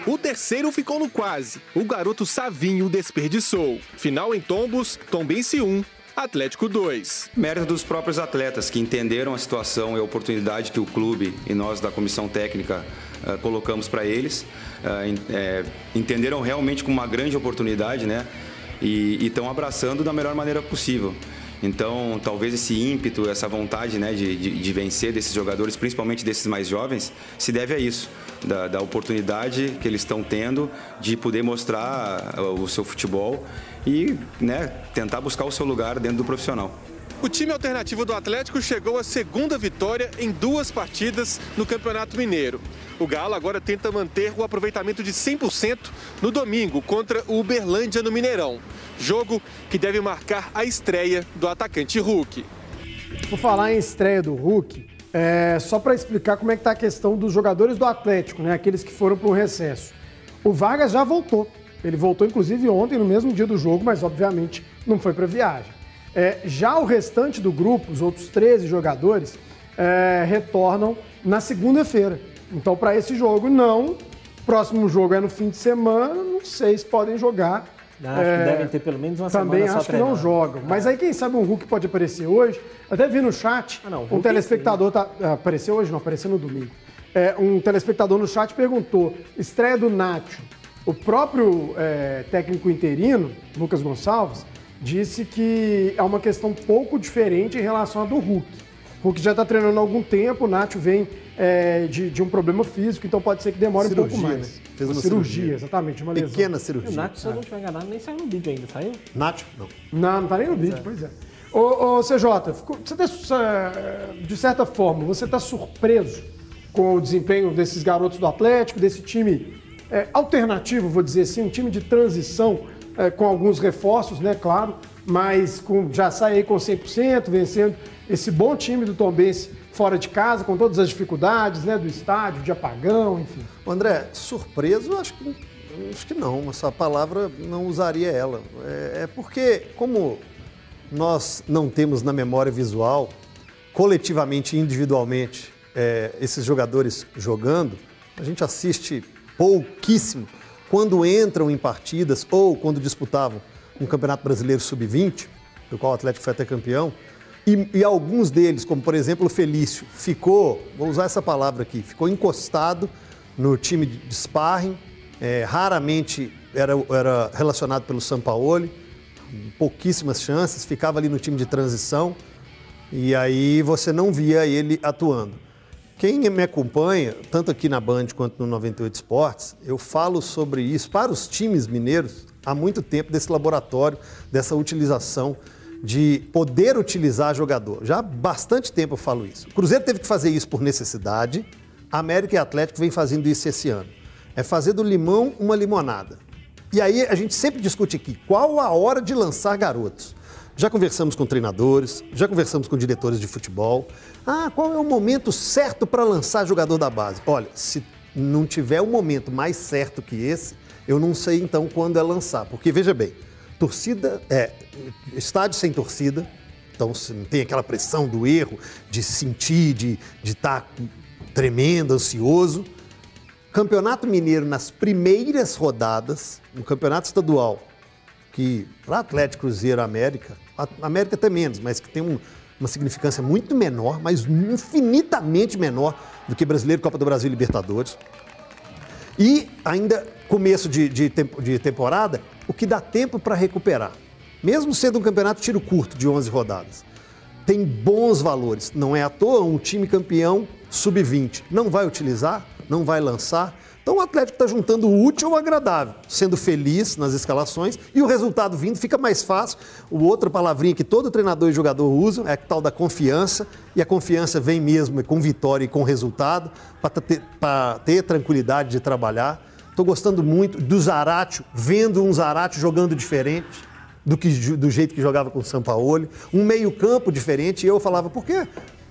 S3: O terceiro ficou no quase. O garoto Savinho desperdiçou. Final em Tombos, Tombense 1, Atlético 2.
S9: Mérito dos próprios atletas que entenderam a situação e a oportunidade que o clube e nós da comissão técnica uh, colocamos para eles. Uh, é, entenderam realmente como uma grande oportunidade, né? E estão abraçando da melhor maneira possível. Então, talvez esse ímpeto, essa vontade né, de, de, de, vencer desses jogadores, principalmente desses mais jovens, se deve a isso, da, da oportunidade que eles estão tendo de poder mostrar o seu futebol e né, tentar buscar o seu lugar dentro do profissional.
S3: O time alternativo do Atlético chegou à segunda vitória em duas partidas no Campeonato Mineiro. O Galo agora tenta manter o aproveitamento de 100% no domingo contra o Uberlândia no Mineirão. Jogo que deve marcar a estreia do atacante Hulk.
S1: Vou falar em estreia do Hulk, é, só para explicar como é que está a questão dos jogadores do Atlético, né, aqueles que foram para o recesso. O Vargas já voltou. Ele voltou, inclusive, ontem, no mesmo dia do jogo, mas obviamente não foi para viagem. É, já o restante do grupo, os outros 13 jogadores, é, retornam na segunda-feira. Então, para esse jogo, não. Próximo jogo é no fim de semana, não sei se podem jogar.
S2: Acho é, que devem ter pelo menos uma
S1: também
S2: semana
S1: acho que não jogam. Mas aí, quem sabe, um Hulk pode aparecer hoje. Até vi no chat, ah, não, um telespectador tá, apareceu hoje, não, apareceu no domingo. É, um telespectador no chat perguntou: estreia do Nacho o próprio é, técnico interino, Lucas Gonçalves, disse que é uma questão pouco diferente em relação à do Hulk. O Hulk já está treinando há algum tempo, o Nacho vem é, de, de, um problema físico, então pode ser que demore cirurgia, um pouco mais. Né?
S8: Fez uma, uma cirurgia, cirurgia,
S1: exatamente, uma
S8: lesão. Pequena cirurgia. O
S2: Nacho, se eu não estiver enganado, nem saiu no vídeo ainda, saiu?
S8: Nacho, não.
S1: Não, não está nem no vídeo, é. pois é. Ô, ô CJ, você tá, de certa forma, você está surpreso com o desempenho desses garotos do Atlético, desse time é, alternativo, vou dizer assim, um time de transição é, com alguns reforços, né, claro, mas com, já sai aí com 100%, vencendo esse bom time do Tombense fora de casa, com todas as dificuldades, né, do estádio, de apagão, enfim.
S8: André, surpreso, acho que, acho que não, essa palavra não usaria ela. É, é porque, como nós não temos na memória visual, coletivamente e individualmente, é, esses jogadores jogando, a gente assiste pouquíssimo, quando entram em partidas ou quando disputavam um Campeonato Brasileiro Sub-20, do qual o Atlético foi até campeão, e, e, alguns deles, como por exemplo o Felício, ficou, vou usar essa palavra aqui, ficou encostado no time de sparring, é, raramente era, era relacionado pelo Sampaoli, pouquíssimas chances, ficava ali no time de transição, e aí você não via ele atuando. Quem me acompanha, tanto aqui na Band quanto no 98 Esportes, eu falo sobre isso para os times mineiros há muito tempo, desse laboratório, dessa utilização de poder utilizar jogador. Já há bastante tempo eu falo isso. O Cruzeiro teve que fazer isso por necessidade, a América e Atlético vem fazendo isso esse ano. É fazer do limão uma limonada. E aí a gente sempre discute aqui qual a hora de lançar garotos. Já conversamos com treinadores, já conversamos com diretores de futebol. Ah, qual é o momento certo para lançar jogador da base? Olha, se não tiver um momento mais certo que esse, eu não sei então quando é lançar. Porque veja bem, torcida é estádio sem torcida, então não tem aquela pressão do erro, de sentir, de estar tá tremendo, ansioso. Campeonato Mineiro nas primeiras rodadas, no campeonato estadual, que para Atlético Cruzeiro América, a América até menos, mas que tem um, uma significância muito menor, mas infinitamente menor do que Brasileiro, Copa do Brasil e Libertadores. E ainda começo de, de, de temporada, o que dá tempo para recuperar. Mesmo sendo um campeonato tiro curto de 11 rodadas. Tem bons valores. Não é à toa um time campeão sub-20. Não vai utilizar, não vai lançar, Então o Atlético está juntando o útil ao agradável, sendo feliz nas escalações e o resultado vindo fica mais fácil. O outra palavrinha que todo treinador e jogador usam é a tal da confiança, e a confiança vem mesmo com vitória e com resultado, para ter, ter tranquilidade de trabalhar. Estou gostando muito do Zaratio, vendo um Zaratio jogando diferente do, que, do jeito que jogava com o Sampaoli. Um meio-campo diferente. E eu falava, por quê?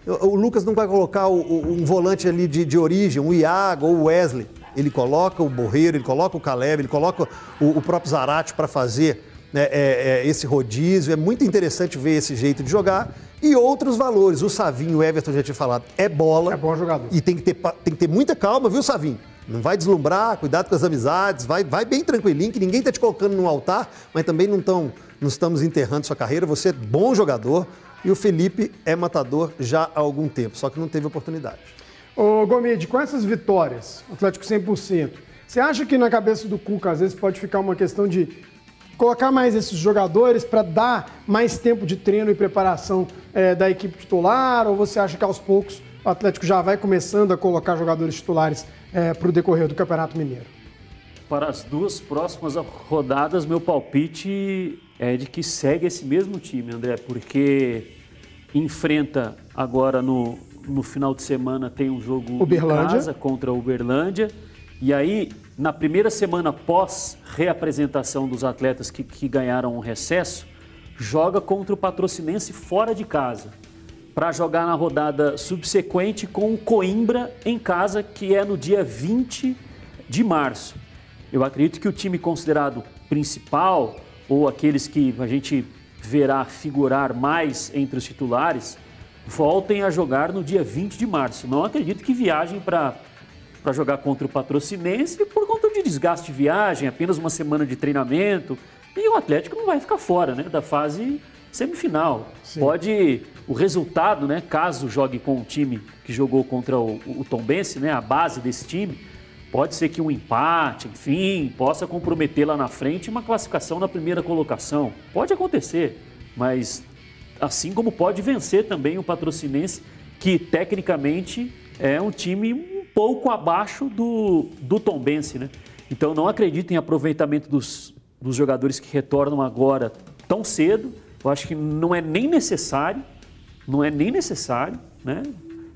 S8: O Lucas não vai colocar um volante ali de, de origem, um Iago ou o Wesley. Ele coloca o Borreiro, ele coloca o Caleb, ele coloca o, o próprio Zarate para fazer né, é, é, esse rodízio. É muito interessante ver esse jeito de jogar. E outros valores. O Savinho, o Everton já tinha falado, é bola.
S1: É bom jogador.
S8: E tem que ter, tem que ter muita calma, viu, Savinho? Não vai deslumbrar, cuidado com as amizades, vai, vai bem tranquilinho, que ninguém está te colocando no altar, mas também não, tão, não estamos enterrando sua carreira. Você é bom jogador e o Felipe é matador já há algum tempo, só que não teve oportunidade.
S1: Ô Gomide, com essas vitórias, Atlético 100%, você acha que na cabeça do Cuca às vezes pode ficar uma questão de colocar mais esses jogadores para dar mais tempo de treino e preparação é, da equipe titular? Ou você acha que aos poucos o Atlético já vai começando a colocar jogadores titulares é, para o decorrer do Campeonato Mineiro?
S7: Para as duas próximas rodadas, meu palpite é de que segue esse mesmo time, André, porque enfrenta agora no, no final de semana tem um jogo
S1: Uberlândia. em
S7: casa contra o Uberlândia. E aí, na primeira semana pós reapresentação dos atletas que, que ganharam um recesso, joga contra o Patrocinense fora de casa para jogar na rodada subsequente com o Coimbra em casa, que é no dia 20 de março. Eu acredito que o time considerado principal, ou aqueles que a gente verá figurar mais entre os titulares, voltem a jogar no dia 20 de março. Não acredito que viajem para para jogar contra o Patrocinense por conta de desgaste de viagem, apenas uma semana de treinamento. E o Atlético não vai ficar fora né, da fase semifinal. Sim. Pode o resultado, né, caso jogue com o time que jogou contra o, o Tombense, né, a base desse time, pode ser que um empate, enfim, possa comprometer lá na frente uma classificação na primeira colocação. Pode acontecer, mas assim como pode vencer também o Patrocinense, que tecnicamente é um time um pouco abaixo do, do Tombense, né? Então não acredito em aproveitamento dos, dos jogadores que retornam agora tão cedo eu acho que não é nem necessário, não é nem necessário, né?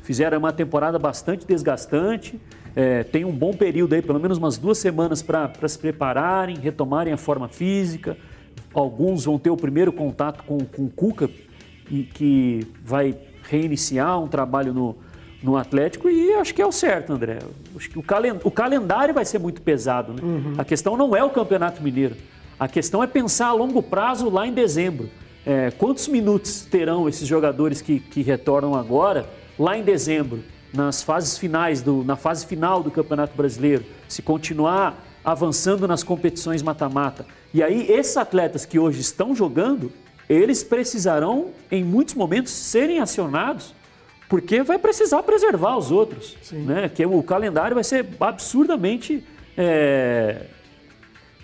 S7: Fizeram uma temporada bastante desgastante, é, tem um bom período aí, pelo menos umas duas semanas para se prepararem, retomarem a forma física. Alguns vão ter o primeiro contato com, com o Cuca, que vai reiniciar um trabalho no, no Atlético e acho que é o certo, André. Acho que o, calen o calendário vai ser muito pesado. Né? Uhum. A questão não é o Campeonato Mineiro. A questão é pensar a longo prazo lá em dezembro. É, quantos minutos terão esses jogadores que, que retornam agora, lá em dezembro, nas fases finais, do, na fase final do Campeonato Brasileiro, se continuar avançando nas competições mata-mata? E aí, esses atletas que hoje estão jogando, eles precisarão, em muitos momentos, serem acionados, porque vai precisar preservar os outros. Né? Que o calendário vai ser absurdamente é,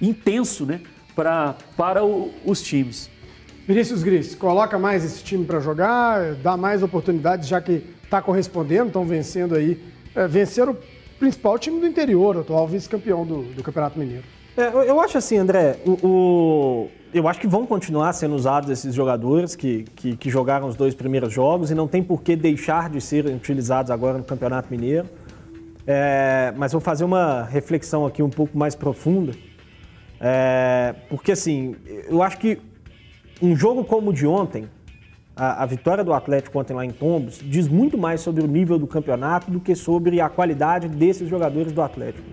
S7: intenso né? pra, para o, os times.
S1: Vinícius Gris, coloca mais esse time para jogar, dá mais oportunidades, já que está correspondendo, estão vencendo aí. É, venceram o principal time do interior, o atual vice-campeão do, do, Campeonato Mineiro.
S2: É, eu acho assim, André, o, o, eu acho que vão continuar sendo usados esses jogadores que, que, que, jogaram os dois primeiros jogos e não tem por que deixar de serem utilizados agora no Campeonato Mineiro. É, mas vou fazer uma reflexão aqui um pouco mais profunda. É, porque assim, eu acho que um jogo como o de ontem, a, a, vitória do Atlético ontem lá em Tombos, diz muito mais sobre o nível do campeonato do que sobre a qualidade desses jogadores do Atlético.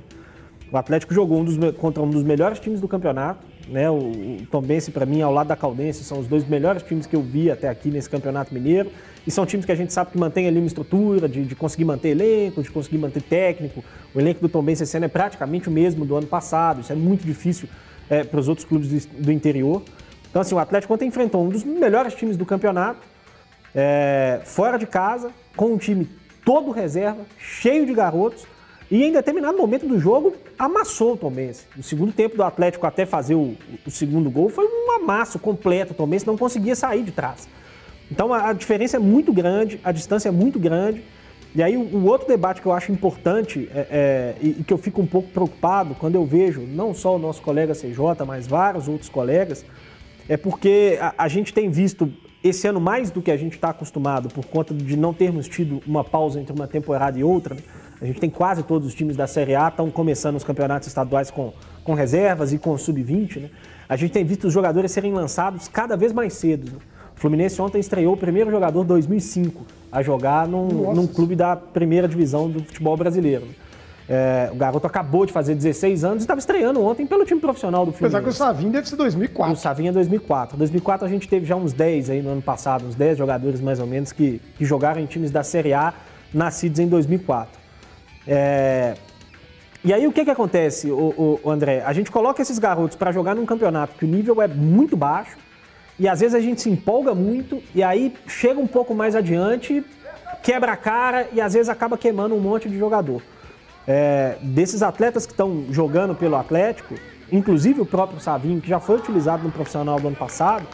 S2: O Atlético jogou um dos, contra um dos melhores times do campeonato. Né? O, o Tombense, para mim, ao lado da Caldense, são os dois melhores times que eu vi até aqui nesse campeonato mineiro. E são times que a gente sabe que mantém ali uma estrutura, de, de conseguir manter elenco, de conseguir manter técnico. O elenco do Tombense esse ano é praticamente o mesmo do ano passado. Isso é muito difícil é, para os outros clubes do, do interior. Então, assim, o Atlético ontem enfrentou um dos melhores times do campeonato, é, fora de casa, com um time todo reserva, cheio de garotos, e em determinado momento do jogo amassou o Tomense. No segundo tempo do Atlético, até fazer o, o segundo gol, foi um amasso completo. O Tomense não conseguia sair de trás. Então a, a diferença é muito grande, a distância é muito grande. E aí, o, o outro debate que eu acho importante é, é, e, e, que eu fico um pouco preocupado quando eu vejo não só o nosso colega CJ, mas vários outros colegas, é porque a, a gente tem visto esse ano mais do que a gente está acostumado por conta de não termos tido uma pausa entre uma temporada e outra. Né? A gente tem quase todos os times da Série A estão começando os campeonatos estaduais com, com reservas e com sub-20. Né? A gente tem visto os jogadores serem lançados cada vez mais cedo. Né? O Fluminense ontem estreou o primeiro jogador 2005 a jogar num, num clube da primeira divisão do futebol brasileiro. É, o garoto acabou de fazer 16 anos e estava estreando ontem pelo time profissional do Fluminense.
S1: Apesar que o Savinho deve ser 2004.
S2: O Savinho é 2004. 2004 a gente teve já uns 10 aí no ano passado, uns 10 jogadores mais ou menos que, que jogaram em times da Série A nascidos em 2004. É... E aí o que, que acontece, o, o André? A gente coloca esses garotos para jogar num campeonato que o nível é muito baixo, e às vezes a gente se empolga muito e aí chega um pouco mais adiante, quebra a cara e às vezes acaba queimando um monte de jogador. É, desses atletas que estão jogando pelo Atlético, inclusive o próprio Savinho, que já foi utilizado no profissional do ano passado,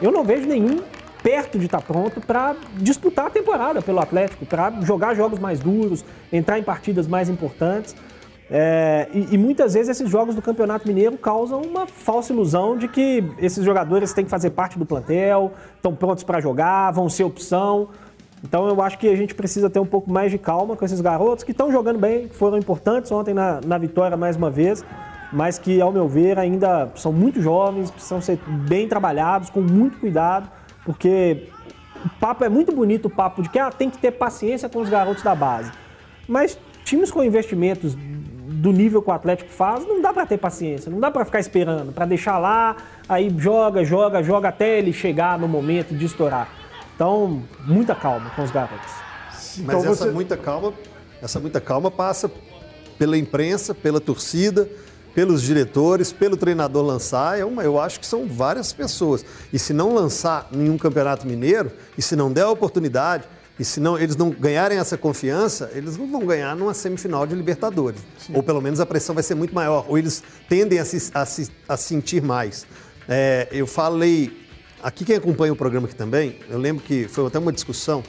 S2: eu não vejo nenhum perto de estar pronto para disputar a temporada pelo Atlético, para jogar jogos mais duros, entrar em partidas mais importantes. É, e, e, muitas vezes esses jogos do Campeonato Mineiro causam uma falsa ilusão de que esses jogadores têm que fazer parte do plantel, estão prontos para jogar, vão ser opção. Então eu acho que a gente precisa ter um pouco mais de calma com esses garotos que estão jogando bem, foram importantes ontem na, na vitória mais uma vez, mas que, ao meu ver, ainda são muito jovens, precisam ser bem trabalhados, com muito cuidado, porque o papo é muito bonito, o papo de que ah, tem que ter paciência com os garotos da base. Mas times com investimentos do nível que o Atlético faz, não dá para ter paciência, não dá para ficar esperando, para deixar lá, aí joga, joga, joga até ele chegar no momento de estourar. Então, muita calma com os garotos.
S8: Mas então essa você... muita calma, essa muita calma passa pela imprensa, pela torcida, pelos diretores, pelo treinador lançar, é uma, eu acho que são várias pessoas. E se não lançar nenhum campeonato mineiro, e se não der a oportunidade, e se não, eles não ganharem essa confiança, eles não vão ganhar numa semifinal de Libertadores. Sim. Ou pelo menos a pressão vai ser muito maior, ou eles tendem a, se, a, se, a sentir mais. É, eu falei, aqui quem acompanha o programa aqui também, eu lembro que foi até uma discussão,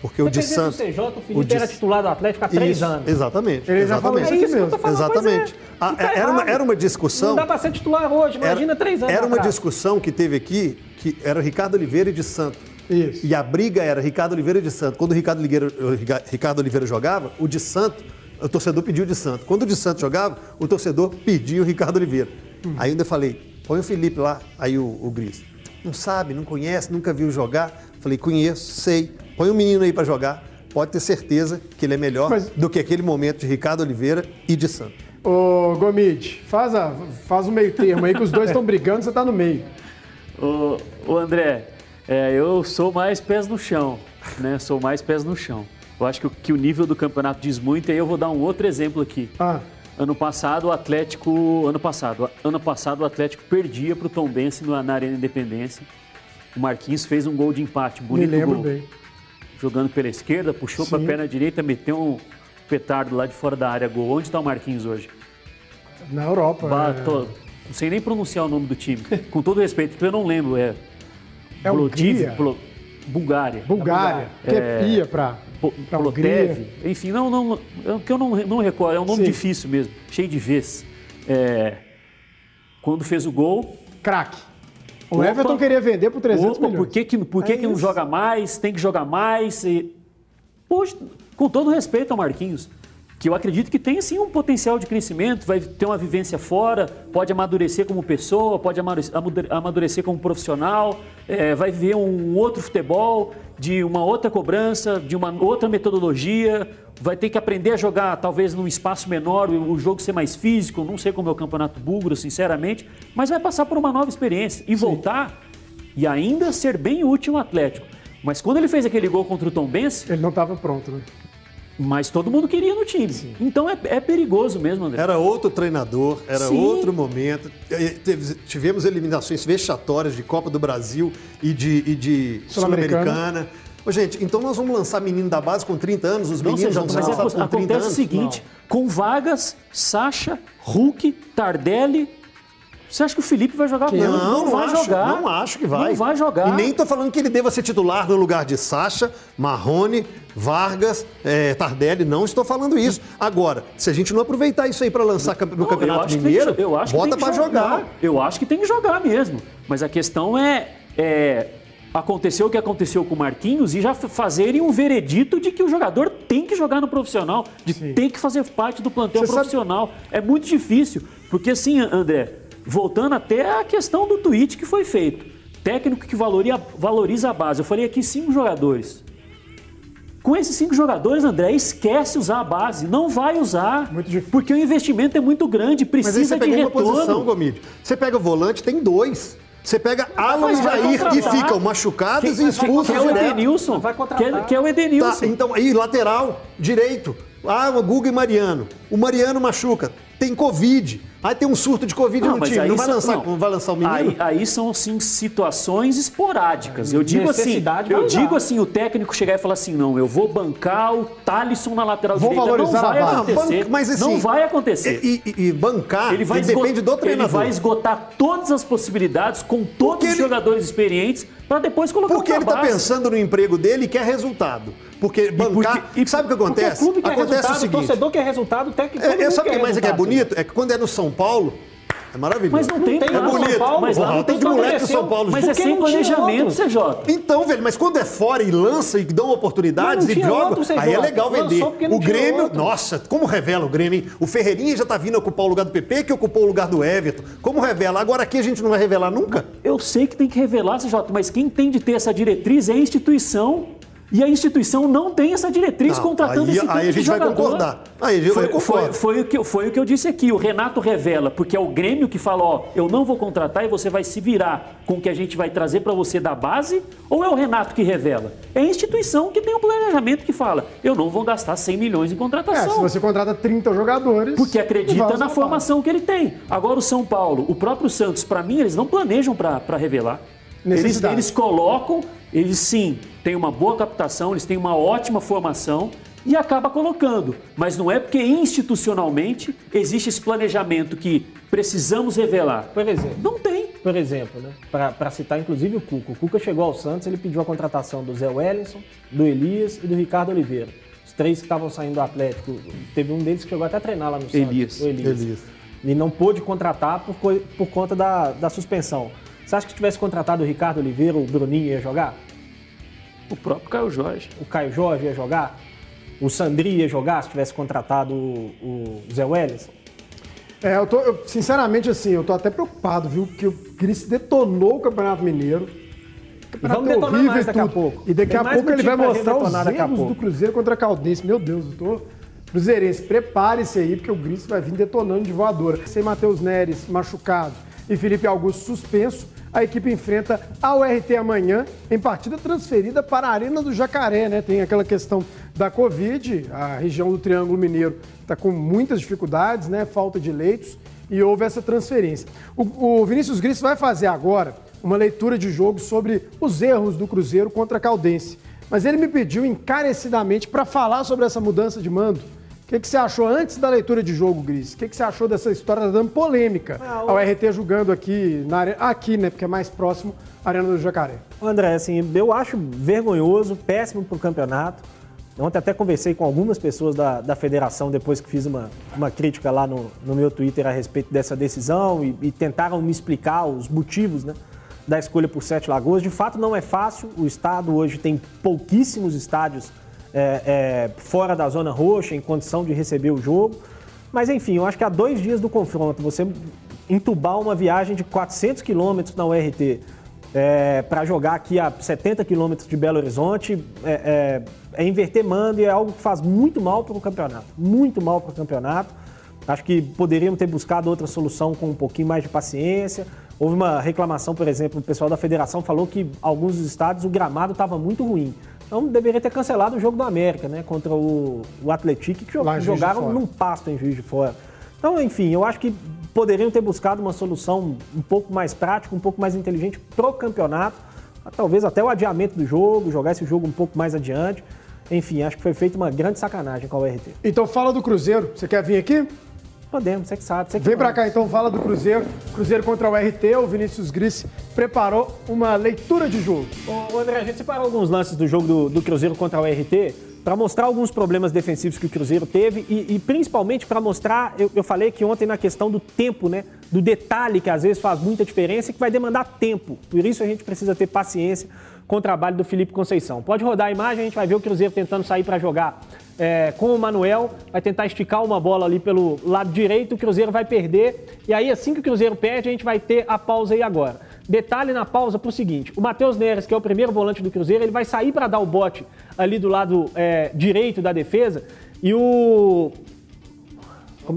S8: porque o de Santos.
S2: O CJ, o Felipe o de... era titular do Atlético há três
S8: isso,
S2: anos.
S8: Exatamente.
S1: Ele já falou isso aqui mesmo.
S8: Exatamente. Ah, tá era, uma, era uma discussão. Não
S2: dá para ser titular hoje, imagina
S8: era,
S2: três anos.
S8: Era uma atrás. discussão que teve aqui, que era Ricardo Oliveira e de Santos. Isso. E a briga era Ricardo Oliveira e de Santos. Quando o Ricardo Oliveira, Ricardo Oliveira jogava, o de Santos, o torcedor pediu o de Santos. Quando o de Santos jogava, o torcedor pedia o Ricardo Oliveira. Hum. Aí eu ainda falei, põe o Felipe lá, aí o, o Gris. Não sabe, não conhece, nunca viu jogar. Falei, conheço, sei. Põe o um menino aí para jogar. Pode ter certeza que ele é melhor Mas... do que aquele momento de Ricardo Oliveira e de Santos.
S1: Ô, Gomide, faz, a, faz o meio termo aí que os dois estão brigando, você está no meio.
S7: Ô, ô André, é, eu sou mais pés no chão, né? Sou mais pés no chão. Eu acho que o, que o nível do campeonato diz muito, e aí eu vou dar um outro exemplo aqui. Ah. Ano passado o Atlético, ano passado, ano passado o Atlético perdia para o Tombense na Arena Independência. O Marquinhos fez um gol de empate, bonito
S1: Me lembro
S7: gol.
S1: Bem.
S7: Jogando pela esquerda, puxou para a perna direita, meteu um petardo lá de fora da área, gol. Onde está o Marquinhos hoje?
S1: Na Europa.
S7: Bah, é... não sei nem pronunciar o nome do time. Com todo respeito, porque eu não lembro. É
S1: é Plodiv,
S7: Plo, Bulgária.
S1: Bulgária, que é, ia para
S7: Plotev, enfim, não, não, é que eu não, não recordo, é um nome Sim. difícil mesmo, cheio de vez. É, quando fez o gol...
S1: Craque. O opa, Everton queria vender por 300 opa, milhões.
S7: Por que, que, por que, é que não joga mais? Tem que jogar mais? E... Poxa, com todo respeito ao Marquinhos, que eu acredito que tem sim um potencial de crescimento, vai ter uma vivência fora, pode amadurecer como pessoa, pode amadurecer como profissional, é, vai viver um outro futebol, de uma outra cobrança, de uma outra metodologia, vai ter que aprender a jogar talvez num espaço menor, o jogo ser mais físico, não sei como é o campeonato búlgaro, sinceramente, mas vai passar por uma nova experiência e voltar e ainda ser bem útil no Atlético. Mas quando ele fez aquele gol contra o Tom Benz...
S1: Ele não estava pronto, né?
S7: Mas todo mundo queria no time. Sim. Então é, é, perigoso mesmo, André.
S8: Era outro treinador, era Sim. outro momento. Tivemos eliminações vexatórias de Copa do Brasil e de, e de Sul-Americana. Sul gente, então nós vamos lançar menino da base com 30 anos, os meninos vão
S7: mas
S8: é, com 30
S7: acontece o seguinte, Não. com Vargas, Sacha, Hulk, Tardelli, Você acha que o Felipe vai jogar?
S8: Não, não,
S7: não vai
S8: acho,
S7: jogar.
S8: Não acho que vai.
S7: Não vai jogar.
S8: E nem tô falando que ele deva ser titular no lugar de Sacha, Marrone, Vargas, é, Tardelli. Não estou falando isso. Agora, se a gente não aproveitar isso aí para lançar no
S7: Não,
S8: Campeonato
S7: eu
S8: Mineiro,
S7: que, eu acho
S8: bota
S7: para
S8: jogar. jogar.
S7: Eu acho que tem que jogar mesmo. Mas a questão é, é aconteceu o que aconteceu com o Marquinhos e já fazerem um veredito de que o jogador tem que jogar no profissional, de Sim. tem que fazer parte do plantel Você profissional. Sabe... É muito difícil, porque assim, André, voltando até a questão do tweet que foi feito, técnico que valoriza, valoriza a base. Eu falei aqui cinco jogadores. Com esses cinco jogadores, André, esquece usar a base. Não vai usar. Porque o investimento é muito grande, precisa Mas aí você de retorno. Uma posição,
S8: Gomide. Você pega o volante, tem dois. Você pega Alan e Jair e ficam machucados e expulsos
S7: que é o Edenilson. Vai contratar. Que, é o Edenilson.
S8: Tá, então, aí, lateral, direito. Ah, o Guga e Mariano. O Mariano machuca. Tem Covid. Aí tem um surto de Covid não, no time. Não vai, são, lançar, não. vai lançar o menino?
S7: Aí, aí são, sim, situações esporádicas. Eu digo assim, eu digo assim, o técnico chegar e falar assim, não, eu vou bancar o Talisson na lateral
S8: vou
S7: direita.
S8: Valorizar
S7: não vai
S8: a
S7: acontecer.
S8: mas, assim,
S7: não vai acontecer.
S8: E, e, e bancar ele vai depende do treinador.
S7: Ele vai esgotar todas as possibilidades com todos Porque os ele... jogadores experientes para depois colocar
S8: Porque ele está pensando no emprego dele e quer resultado. Porque bancar. E, porque, e sabe o que acontece?
S1: Porque o clube quer acontece resultado, o seguinte. O torcedor quer resultado, o técnico. É,
S8: é, sabe o que mais é, que é bonito? É que quando é no São Paulo, é maravilhoso.
S7: Mas não tem,
S8: não tem é bonito. Paulo,
S7: mas lá
S8: não tem de moleque do São Paulo.
S7: Mas é sem planejamento, CJ.
S8: Então, velho, mas quando é fora e lança e dão oportunidades e joga, aí é legal vender. O Grêmio, nossa, como revela o Grêmio, hein? O Ferreirinha já tá vindo ocupar o lugar do PP, que ocupou o lugar do Everton. Como revela? Agora aqui a gente não vai revelar nunca?
S7: Eu sei que tem que revelar, CJ, mas quem tem de ter essa diretriz é a instituição e a instituição não tem essa diretriz não, contratando
S8: aí,
S7: esse tipo
S8: Aí a gente
S7: vai
S8: concordar. Aí gente
S7: foi, foi, foi, o que, foi o que eu disse aqui. O Renato revela, porque é o Grêmio que fala, ó, eu não vou contratar e você vai se virar com o que a gente vai trazer para você da base? Ou é o Renato que revela? É a instituição que tem o um planejamento que fala, eu não vou gastar 100 milhões em contratação. É,
S1: se você contrata 30 jogadores...
S7: Porque acredita na formação que ele tem. Agora o São Paulo, o próprio Santos, para mim, eles não planejam para revelar. Eles, eles colocam, eles sim têm uma boa captação, eles têm uma ótima formação e acaba colocando. Mas não é porque institucionalmente existe esse planejamento que precisamos revelar.
S2: Por exemplo. Não tem. Por exemplo, né? para citar inclusive o Cuca. O Cuca chegou ao Santos, ele pediu a contratação do Zé Wellington, do Elias e do Ricardo Oliveira. Os três que estavam saindo do Atlético. Teve um deles que chegou até a treinar lá no
S7: Elias.
S2: Santos. O Elias. Elias. E não pôde contratar por, por conta da, da suspensão. Você acha que tivesse contratado o Ricardo Oliveira, o Bruninho ia jogar?
S7: O próprio Caio Jorge.
S2: O Caio Jorge ia jogar? O Sandri ia jogar se tivesse contratado o, o Zé Welles?
S1: É, eu tô, eu, sinceramente, assim, eu tô até preocupado, viu? Que o Cris detonou o Campeonato Mineiro.
S2: Campeonato Vamos detonar mais daqui a pouco.
S1: E daqui Tem a pouco ele vai mostrar os erros do Cruzeiro contra a Caldense. Meu Deus, eu tô... Cruzeirense, prepare-se aí, porque o Gris vai vir detonando de voadora. Sem Matheus Neres machucado e Felipe Augusto suspenso, a equipe enfrenta a URT amanhã em partida transferida para a Arena do Jacaré, né? Tem aquela questão da Covid, a região do Triângulo Mineiro está com muitas dificuldades, né? Falta de leitos e houve essa transferência. O, o Vinícius Gris vai fazer agora uma leitura de jogo sobre os erros do Cruzeiro contra a Caldense. Mas ele me pediu encarecidamente para falar sobre essa mudança de mando que, que, você achou antes da leitura de jogo, Gris? O que, que, você achou dessa história tá dando polêmica ah, o... ao RT julgando aqui, na are... aqui, né? Porque é mais próximo à Arena do Jacaré.
S2: André, assim, eu acho vergonhoso, péssimo para o campeonato. Ontem até conversei com algumas pessoas da, da federação depois que fiz uma, uma crítica lá no, no meu Twitter a respeito dessa decisão e, e tentaram me explicar os motivos, né? Da escolha por Sete Lagoas. De fato, não é fácil. O estado hoje tem pouquíssimos estádios é, é, fora da zona roxa, em condição de receber o jogo. Mas enfim, eu acho que há dois dias do confronto, você entubar uma viagem de 400 quilômetros na URT é, para jogar aqui a 70 quilômetros de Belo Horizonte é, é, é, inverter mando e é algo que faz muito mal para o campeonato. Muito mal para o campeonato. Acho que poderiam ter buscado outra solução com um pouquinho mais de paciência. Houve uma reclamação, por exemplo, o pessoal da federação falou que alguns estados o gramado estava muito ruim. Então deveria ter cancelado o jogo do América, né? Contra o, o Atlético, que jogaram num pasto em Juiz de Fora. Então, enfim, eu acho que poderiam ter buscado uma solução um pouco mais prática, um pouco mais inteligente pro campeonato. Talvez até o adiamento do jogo, jogar esse jogo um pouco mais adiante. Enfim, acho que foi feita uma grande sacanagem com a URT.
S1: Então fala do Cruzeiro. Você quer vir aqui?
S2: Podemos, você que sabe. Você que
S1: Vem para cá então, fala do Cruzeiro. Cruzeiro contra o RT, o Vinícius Gris preparou uma leitura de jogo.
S2: Ô, André, a gente separou alguns lances do jogo do, do Cruzeiro contra o RT para mostrar alguns problemas defensivos que o Cruzeiro teve e, e principalmente para mostrar, eu, eu, falei que ontem na questão do tempo, né? Do detalhe que às vezes faz muita diferença e que vai demandar tempo. Por isso a gente precisa ter paciência com o trabalho do Felipe Conceição. Pode rodar a imagem, a gente vai ver o Cruzeiro tentando sair para jogar é, com o Manuel, vai tentar esticar uma bola ali pelo lado direito, o Cruzeiro vai perder. E aí, assim que o Cruzeiro perde, a gente vai ter a pausa aí agora. Detalhe na pausa para o seguinte: o Matheus Neres, que é o primeiro volante do Cruzeiro, ele vai sair para dar o bote ali do lado é, direito da defesa. E o.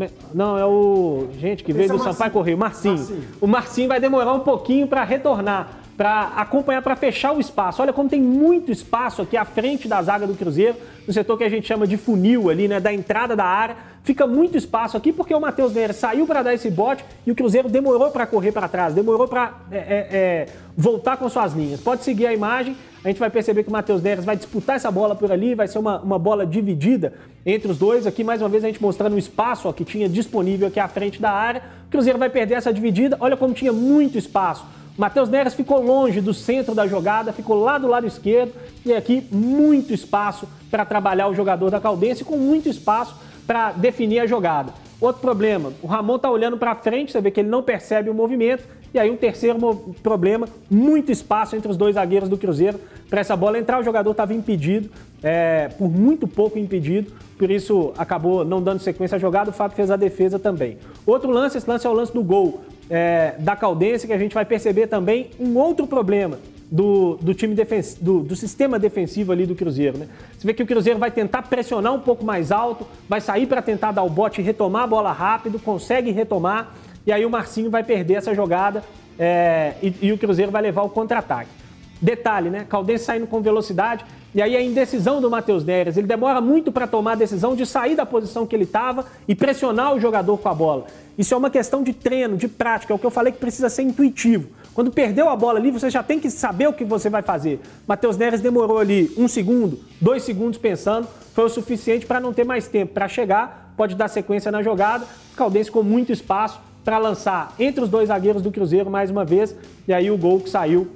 S2: É? Não, é o. Gente, que veio Esse do é Sampaio Correio, Marcinho. Marcinho. O Marcinho vai demorar um pouquinho para retornar para acompanhar, para fechar o espaço. Olha como tem muito espaço aqui à frente da zaga do Cruzeiro, no setor que a gente chama de funil ali, né, da entrada da área. Fica muito espaço aqui porque o Matheus Neres saiu para dar esse bote e o Cruzeiro demorou para correr para trás, demorou para é, é, é, voltar com suas linhas. Pode seguir a imagem, a gente vai perceber que o Matheus Neres vai disputar essa bola por ali, vai ser uma, uma bola dividida entre os dois. Aqui, mais uma vez, a gente mostrando o espaço ó, que tinha disponível aqui à frente da área. O Cruzeiro vai perder essa dividida. Olha como tinha muito espaço. Matheus Neres ficou longe do centro da jogada, ficou lá do lado esquerdo e aqui muito espaço para trabalhar o jogador da Caldense com muito espaço para definir a jogada. Outro problema, o Ramon está olhando para frente, você vê que ele não percebe o movimento. E aí um terceiro problema, muito espaço entre os dois zagueiros do Cruzeiro para essa bola entrar. O jogador estava impedido, é, por muito pouco impedido, por isso acabou não dando sequência à jogada. O Fábio fez a defesa também. Outro lance, esse lance é o lance do gol é, da Caldense, que a gente vai perceber também um outro problema do, do time defensivo, do, do, sistema defensivo ali do Cruzeiro. Né? Você vê que o Cruzeiro vai tentar pressionar um pouco mais alto, vai sair para tentar dar o bote e retomar a bola rápido, consegue retomar, e aí o Marcinho vai perder essa jogada é, e, e, o Cruzeiro vai levar o contra-ataque. Detalhe, né? Caldense saindo com velocidade, e aí a indecisão do Matheus Neres, ele demora muito para tomar a decisão de sair da posição que ele estava e pressionar o jogador com a bola. Isso é uma questão de treino, de prática, é o que eu falei que precisa ser intuitivo. Quando perdeu a bola ali, você já tem que saber o que você vai fazer. Matheus Neres demorou ali um segundo, dois segundos pensando, foi o suficiente para não ter mais tempo para chegar, pode dar sequência na jogada. O Caldense com muito espaço para lançar entre os dois zagueiros do Cruzeiro mais uma vez, e aí o gol que saiu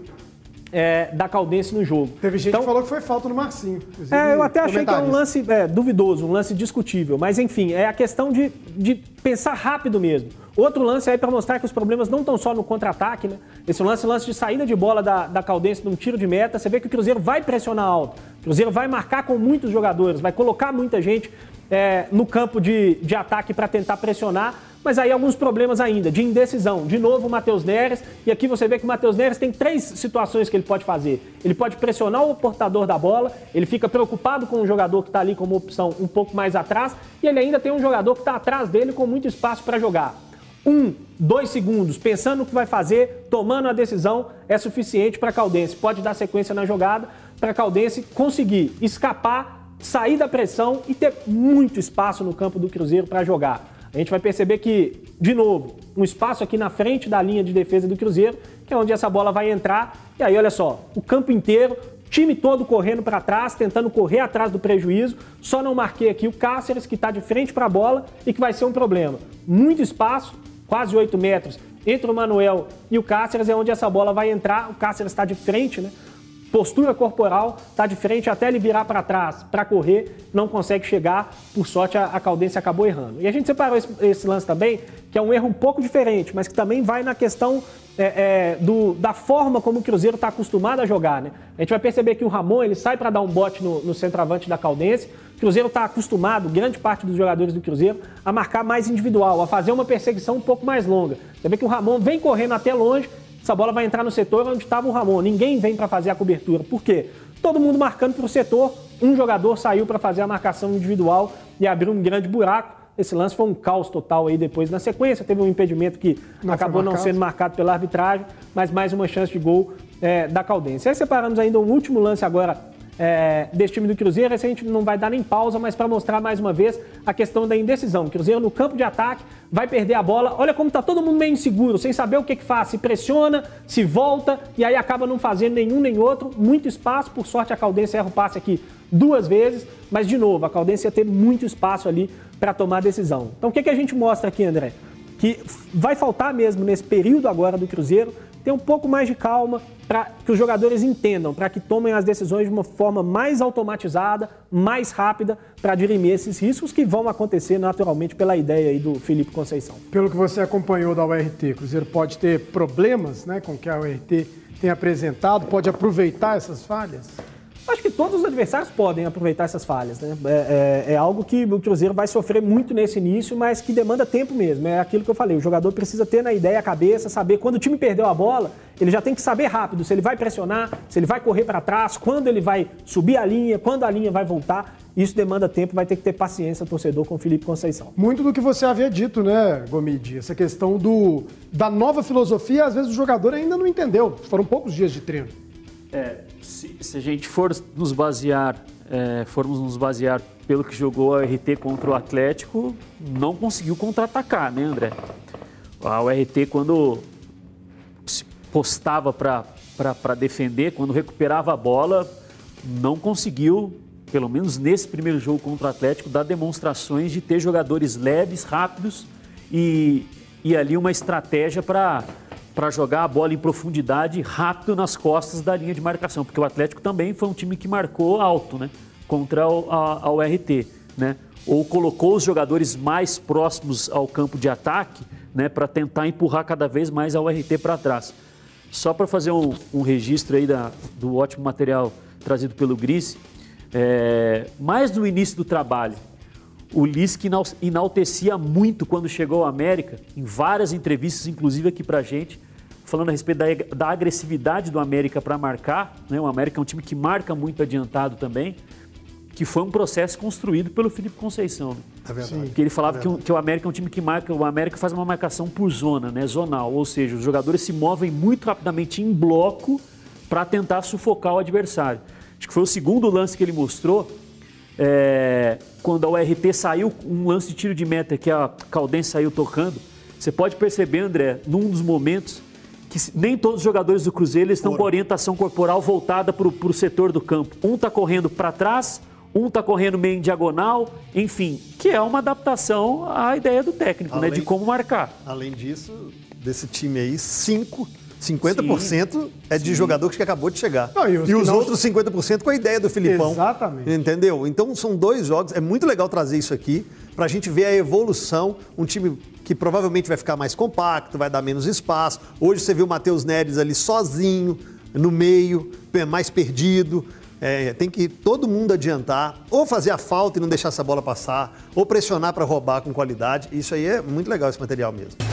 S2: é, da Caldense no jogo.
S1: Teve gente então, que falou que foi falta no Marcinho.
S2: É, eu até achei que é um lance é, duvidoso, um lance discutível. Mas enfim, é a questão de, de pensar rápido mesmo. Outro lance aí para mostrar que os problemas não estão só no contra-ataque, né? Esse lance, lance de saída de bola da, da Caldense num tiro de meta, você vê que o Cruzeiro vai pressionar alto. O Cruzeiro vai marcar com muitos jogadores, vai colocar muita gente é, no campo de, de ataque para tentar pressionar mas aí alguns problemas ainda, de indecisão. De novo, o Matheus Neres, e aqui você vê que o Matheus Neres tem três situações que ele pode fazer. Ele pode pressionar o portador da bola, ele fica preocupado com o jogador que está ali como opção um pouco mais atrás, e ele ainda tem um jogador que está atrás dele com muito espaço para jogar. Um, dois segundos, pensando no que vai fazer, tomando a decisão, é suficiente para Caldense. Pode dar sequência na jogada para Caldense conseguir escapar, sair da pressão e ter muito espaço no campo do Cruzeiro para jogar a gente vai perceber que, de novo, um espaço aqui na frente da linha de defesa do Cruzeiro, que é onde essa bola vai entrar. E aí, olha só, o campo inteiro, time todo correndo para trás, tentando correr atrás do prejuízo. Só não marquei aqui o Cáceres, que está de frente para a bola e que vai ser um problema. Muito espaço, quase 8 metros, entre o Manuel e o Cáceres, é onde essa bola vai entrar. O Cáceres está de frente, né? Postura corporal, está de frente até ele virar para trás para correr, não consegue chegar. Por sorte, a, a Caldense acabou errando. E a gente separou esse, esse, lance também, que é um erro um pouco diferente, mas que também vai na questão é, é, do, da forma como o Cruzeiro está acostumado a jogar. Né? A gente vai perceber que o Ramon ele sai para dar um bote no, no centroavante da Caldense. O Cruzeiro está acostumado, grande parte dos jogadores do Cruzeiro, a marcar mais individual, a fazer uma perseguição um pouco mais longa. Você vê que o Ramon vem correndo até longe essa bola vai entrar no setor onde estava o Ramon. Ninguém vem para fazer a cobertura. Por quê? Todo mundo marcando para o setor. Um jogador saiu para fazer a marcação individual e abriu um grande buraco. Esse lance foi um caos total aí depois na sequência. Teve um impedimento que não acabou não sendo marcado pela arbitragem, mas mais uma chance de gol é, da Caldense. Aí separamos ainda um último lance agora é, desse time do Cruzeiro. Esse a gente não vai dar nem pausa, mas para mostrar mais uma vez a questão da indecisão. O Cruzeiro no campo de ataque vai perder a bola. Olha como está todo mundo meio inseguro, sem saber o que, que faz. Se pressiona, se volta e aí acaba não fazendo nenhum nem outro. Muito espaço. Por sorte, a Caldense erra o passe aqui duas vezes, mas de novo, a Caldense ia ter muito espaço ali para tomar decisão. Então o que, que a gente mostra aqui, André? Que vai faltar mesmo nesse período agora do Cruzeiro ter um pouco mais de calma para que os jogadores entendam, para que tomem as decisões de uma forma mais automatizada, mais rápida, para dirimir esses riscos que vão acontecer naturalmente pela ideia aí do Felipe Conceição.
S1: Pelo que você acompanhou da URT, o Cruzeiro pode ter problemas né, com que a URT tem apresentado, pode aproveitar essas falhas?
S2: Acho que todos os adversários podem aproveitar essas falhas. Né? É, é, é, algo que o Cruzeiro vai sofrer muito nesse início, mas que demanda tempo mesmo. É aquilo que eu falei: o jogador precisa ter na ideia a cabeça, saber quando o time perdeu a bola, ele já tem que saber rápido se ele vai pressionar, se ele vai correr para trás, quando ele vai subir a linha, quando a linha vai voltar. Isso demanda tempo, vai ter que ter paciência, torcedor, com o Felipe Conceição.
S1: Muito do que você havia dito, né, Gomide? Essa questão do, da nova filosofia, às vezes o jogador ainda não entendeu. Foram poucos dias de treino.
S7: É, se, se a gente for nos basear, é, formos nos basear pelo que jogou a RT contra o Atlético, não conseguiu contra-atacar, né, André? A URT, quando se postava para defender, quando recuperava a bola, não conseguiu, pelo menos nesse primeiro jogo contra o Atlético, dar demonstrações de ter jogadores leves, rápidos e, e ali uma estratégia para para jogar a bola em profundidade rápido nas costas da linha de marcação, porque o Atlético também foi um time que marcou alto, né, contra o, a, a URT, né, ou colocou os jogadores mais próximos ao campo de ataque, né, para tentar empurrar cada vez mais a URT para trás. Só para fazer um, um, registro aí da, do ótimo material trazido pelo Gris, é, mais no início do trabalho, o Lisca enaltecia muito quando chegou ao América, em várias entrevistas, inclusive aqui para gente, falando a respeito da, da agressividade do América para marcar. Né? O América é um time que marca muito adiantado também, que foi um processo construído pelo Felipe Conceição. Né? É verdade. Porque ele falava é que, o, que, o, América é um time que marca, o América faz uma marcação por zona, né? zonal, ou seja, os jogadores se movem muito rapidamente em bloco para tentar sufocar o adversário. Acho que foi o segundo lance que ele mostrou, é, quando a URT saiu, um lance de tiro de meta que a Caldense saiu tocando. Você pode perceber, André, num dos momentos, que nem todos os jogadores do Cruzeiro estão com orientação corporal voltada para o setor do campo. Um está correndo para trás, um está correndo meio em diagonal, enfim, que é uma adaptação à ideia do técnico, além, né, de como marcar.
S8: Além disso, desse time aí, cinco 50% sim, é de sim. jogador que acabou de chegar. Não, e os, e os não... outros 50% com a ideia do Filipão.
S1: Exatamente.
S8: Entendeu? Então são dois jogos. É muito legal trazer isso aqui para a gente ver a evolução. Um time que provavelmente vai ficar mais compacto, vai dar menos espaço. Hoje você viu o Matheus Neres ali sozinho, no meio, mais perdido. É, tem que todo mundo adiantar, ou fazer a falta e não deixar essa bola passar, ou pressionar para roubar com qualidade. Isso aí é muito legal, esse material mesmo.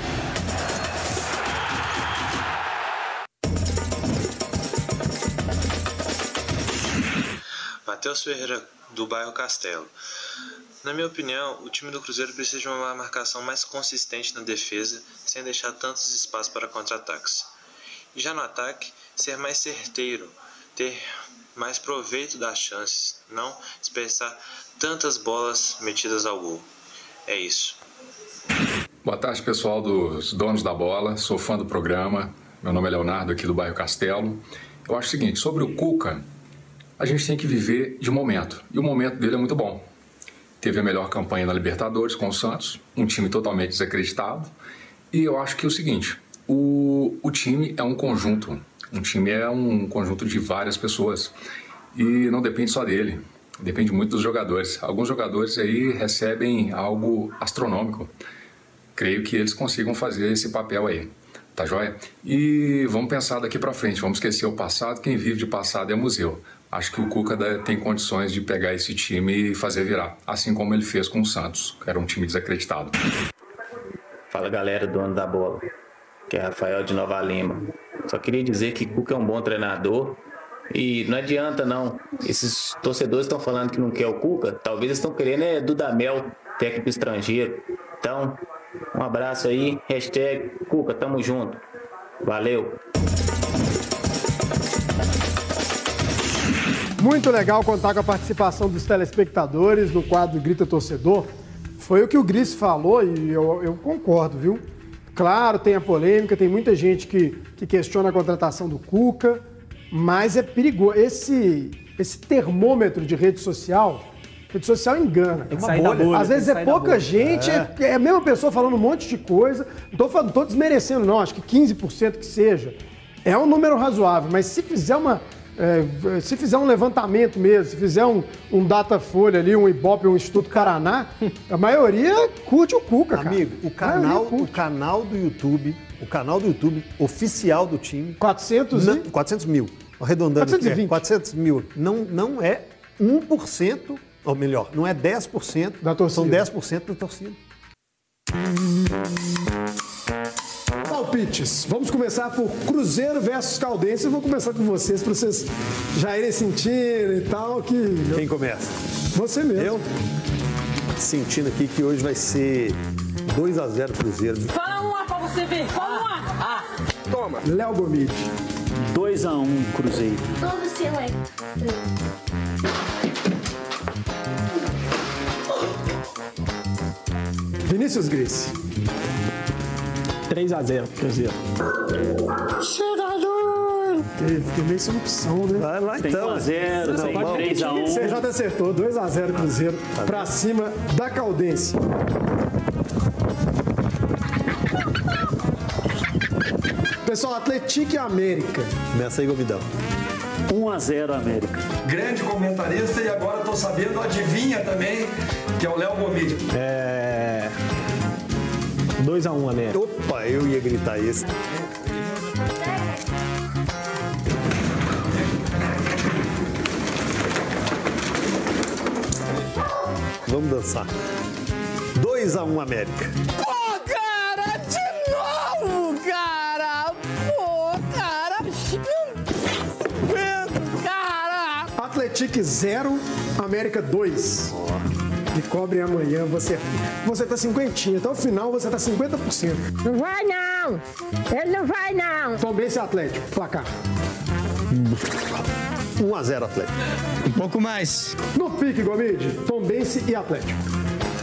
S10: Ferreira, do bairro Castelo. Na minha opinião, o time do Cruzeiro precisa de uma marcação mais consistente na defesa, sem deixar tantos espaços para contra-ataques. E já no ataque, ser mais certeiro, ter mais proveito das chances, não desperdiçar tantas bolas metidas ao gol. É isso.
S11: Boa tarde, pessoal dos donos da bola. Sou fã do programa. Meu nome é Leonardo, aqui do bairro Castelo. Eu acho o seguinte: sobre o Cuca, a gente tem que viver de momento. E o momento dele é muito bom. Teve a melhor campanha na Libertadores com o Santos, um time totalmente desacreditado. E eu acho que é o seguinte: o, o time é um conjunto. Um time é um conjunto de várias pessoas. E não depende só dele. Depende muito dos jogadores. Alguns jogadores aí recebem algo astronômico. Creio que eles consigam fazer esse papel aí. Tá joia? E vamos pensar daqui para frente, vamos esquecer o passado. Quem vive de passado é museu acho que o Cuca tem condições de pegar esse time e fazer virar, assim como ele fez com o Santos, que era um time desacreditado.
S12: Fala galera, dono da bola, que é Rafael de Nova Lima. Só queria dizer que Cuca é um bom treinador e não adianta não. Esses torcedores estão falando que não quer o Cuca, talvez estão querendo é Dudamel, técnico estrangeiro. Então, um abraço aí, hashtag Cuca, tamo junto. Valeu!
S1: Muito legal contar com a participação dos telespectadores no quadro Grita Torcedor. Foi o que o Gris falou e eu, eu concordo, viu? Claro, tem a polêmica, tem muita gente que, que questiona a contratação do Cuca, mas é perigoso. Esse, esse termômetro de rede social, rede social engana.
S2: Tem que sair da bolha.
S1: Às vezes é pouca gente, é. é. a mesma pessoa falando um monte de coisa. Não tô, não tô desmerecendo, não, acho que 15% que seja. É um número razoável, mas se fizer uma. É, se fizer um levantamento mesmo, se fizer um, um Datafolha ali, um Ibope, um Instituto Caraná, a maioria curte o Cuca, cara.
S8: Amigo, o canal, o canal do YouTube, o canal do YouTube oficial do time...
S1: 400
S8: não, 400 mil, arredondando 420. 400 mil. Não, não é 1%, ou melhor, não é 10%
S1: da torcida.
S8: São 10% da torcida.
S1: Palpites. Vamos começar por Cruzeiro versus Caldense. Eu vou começar com vocês, para vocês já irem sentindo e tal. Que...
S8: Quem começa?
S1: Você mesmo.
S8: Eu? Sentindo aqui que hoje vai ser 2 a 0 Cruzeiro.
S13: Fala uma pra você ver. Fala uma. Ah,
S1: toma. Léo Gomide.
S7: 2 a 1 um, Cruzeiro.
S14: Todo seu é.
S1: Vinícius Gris.
S2: 3x0 Cruzeiro.
S1: Chegador! Fiquei meio sem opção, né?
S8: Vai lá então.
S7: 1x0, 3x1.
S1: CJ acertou, 2x0 Cruzeiro tá pra cima da Caldense. Pessoal, Atlético e América.
S8: Começa aí, Gomidão.
S7: 1x0 América.
S15: Grande comentarista e agora tô sabendo, adivinha também, que é o Léo Gomide.
S2: É. 2x1 América.
S8: Opa, eu ia gritar esse. Vamos dançar. 2x1 América.
S13: Pô, cara, de novo, cara! Pô, cara! Cara!
S1: Atlético 0, América 2. Me cobre amanhã, você, você tá cinquentinha. Até o final você tá 50%.
S14: Não vai não! Ele não vai não!
S1: Tombense Atlético, placar.
S8: 1x0 Atlético.
S15: Um pouco mais.
S1: No pique, Gomide, Tombense e Atlético.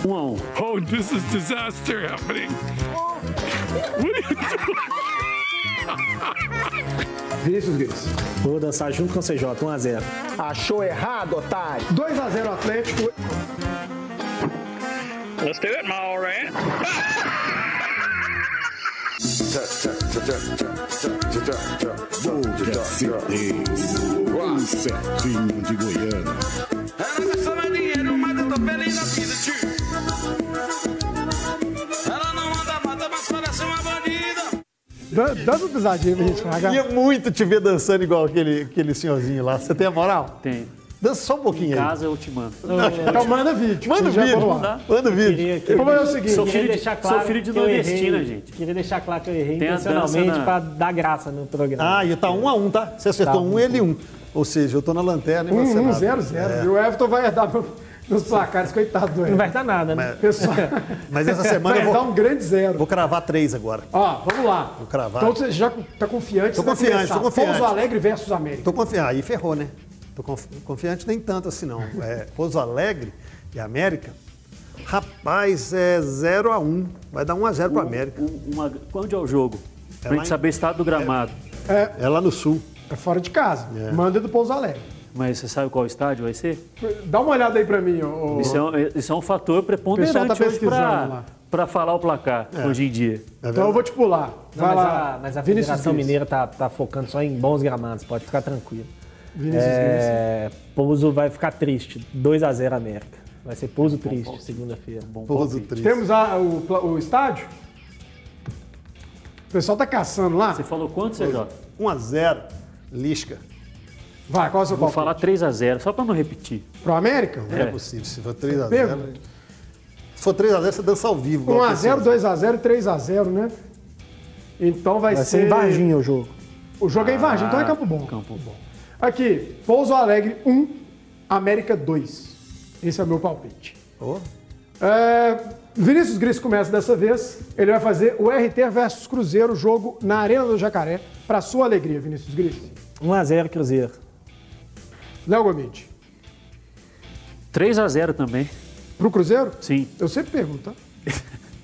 S7: 1x1.
S16: Oh, this is disaster happening. What are you doing?
S1: Vinícius Gris.
S2: Vou dançar junto com o CJ, 1x0.
S1: Achou errado, otário. 2x0 Atlético.
S16: Let's do it,
S17: Certeza, um certinho de Goiânia.
S1: Dança um pisadinho pra gente pagar.
S8: Queria muito te ver dançando igual aquele, aquele senhorzinho lá. Você tem a moral?
S7: Tem.
S8: Dança só um pouquinho
S7: em
S8: aí.
S7: casa eu te mando.
S1: Então manda vídeo.
S8: Manda vídeo.
S1: lá.
S8: Manda vídeo.
S2: Queria, queria,
S1: Vamos fazer o seguinte.
S2: sou
S7: filho de-
S2: claro
S7: sou filho de nordestina, gente.
S2: Queria deixar claro que eu errei
S7: Tem
S2: intencionalmente pra dar graça no programa.
S8: Ah, e tá um a um, tá? Você acertou
S2: Tá.
S8: um, ele um. Ou seja, eu tô na lanterna e você
S1: 1
S8: nada.
S1: 0 0
S8: É.
S1: E o Everton vai herdar meu- meus placares, coitado do
S2: Não vai dar nada, né?
S1: Pessoal,
S8: Mas essa semana
S1: vai
S8: eu vou,
S1: um grande zero.
S8: vou cravar três agora.
S1: Ó, vamos lá.
S8: Vou cravar.
S1: Então você já tá confiante? Vai
S8: confiante, tô confiante.
S1: Pouso Alegre versus América.
S8: Tô confiante. Aí ferrou, né? Tô confi- confiante nem tanto assim, não. É, Pouso Alegre e América. Rapaz, é 0 a 1 Vai dar 1 a 0 pro América.
S7: Um- uma- Onde é o jogo? Pra
S8: lá
S7: gente
S8: em-
S7: saber o estado do gramado.
S8: É lá no sul.
S1: É fora de casa.
S8: É.
S1: Manda do Pouso Alegre.
S7: Mas você sabe qual estádio vai ser?
S1: Dá uma olhada aí pra mim, ô.
S7: Isso é, um, isso é um fator preponderante
S1: tá
S7: pra falar o placar hoje em dia.
S1: Então eu vou te pular.
S2: Não,
S1: Vai
S2: mas,
S1: lá.
S2: a, mas a
S1: Vinícius
S2: Federação. Mineira tá, tá focando só em bons gramados, pode ficar tranquilo.
S1: Vinícius
S2: É, Pouso vai ficar triste, 2x0 América. Vai ser Pouso triste, segunda-feira.
S7: Bom
S8: Pouso
S7: palpite.
S8: triste.
S1: Temos a- o, o estádio? O pessoal tá caçando lá?
S7: Você falou quanto, CJ?
S8: 1 a 0 Lisca.
S1: Vai, qual é o seu
S7: Vou
S1: palpite?
S7: falar 3x0, só pra não repetir.
S1: Pro América?
S8: Não é, possível. Se for 3 a 0
S1: Pergunta.
S8: Se for 3 a 0 você dança ao vivo. igual
S1: 1x0,
S8: você-
S1: 2x0 e 3x0, né? Então vai,
S2: Vai
S1: ser.
S2: ser em Varginha o jogo.
S1: O jogo é em Varginha, então é Campo Bom.
S7: Campo bom.
S1: Aqui, Pouso Alegre 1, América 2. Esse é o meu palpite.
S8: Ô,
S1: É, Vinícius Gris começa dessa vez. Ele vai fazer o RT versus Cruzeiro, jogo na Arena do Jacaré. Para sua alegria, Vinícius Gris.
S2: 1x0 Cruzeiro.
S1: Léo Gomide.
S7: 3x0 também.
S1: Pro Cruzeiro?
S7: Sim.
S1: Eu sempre pergunto, tá?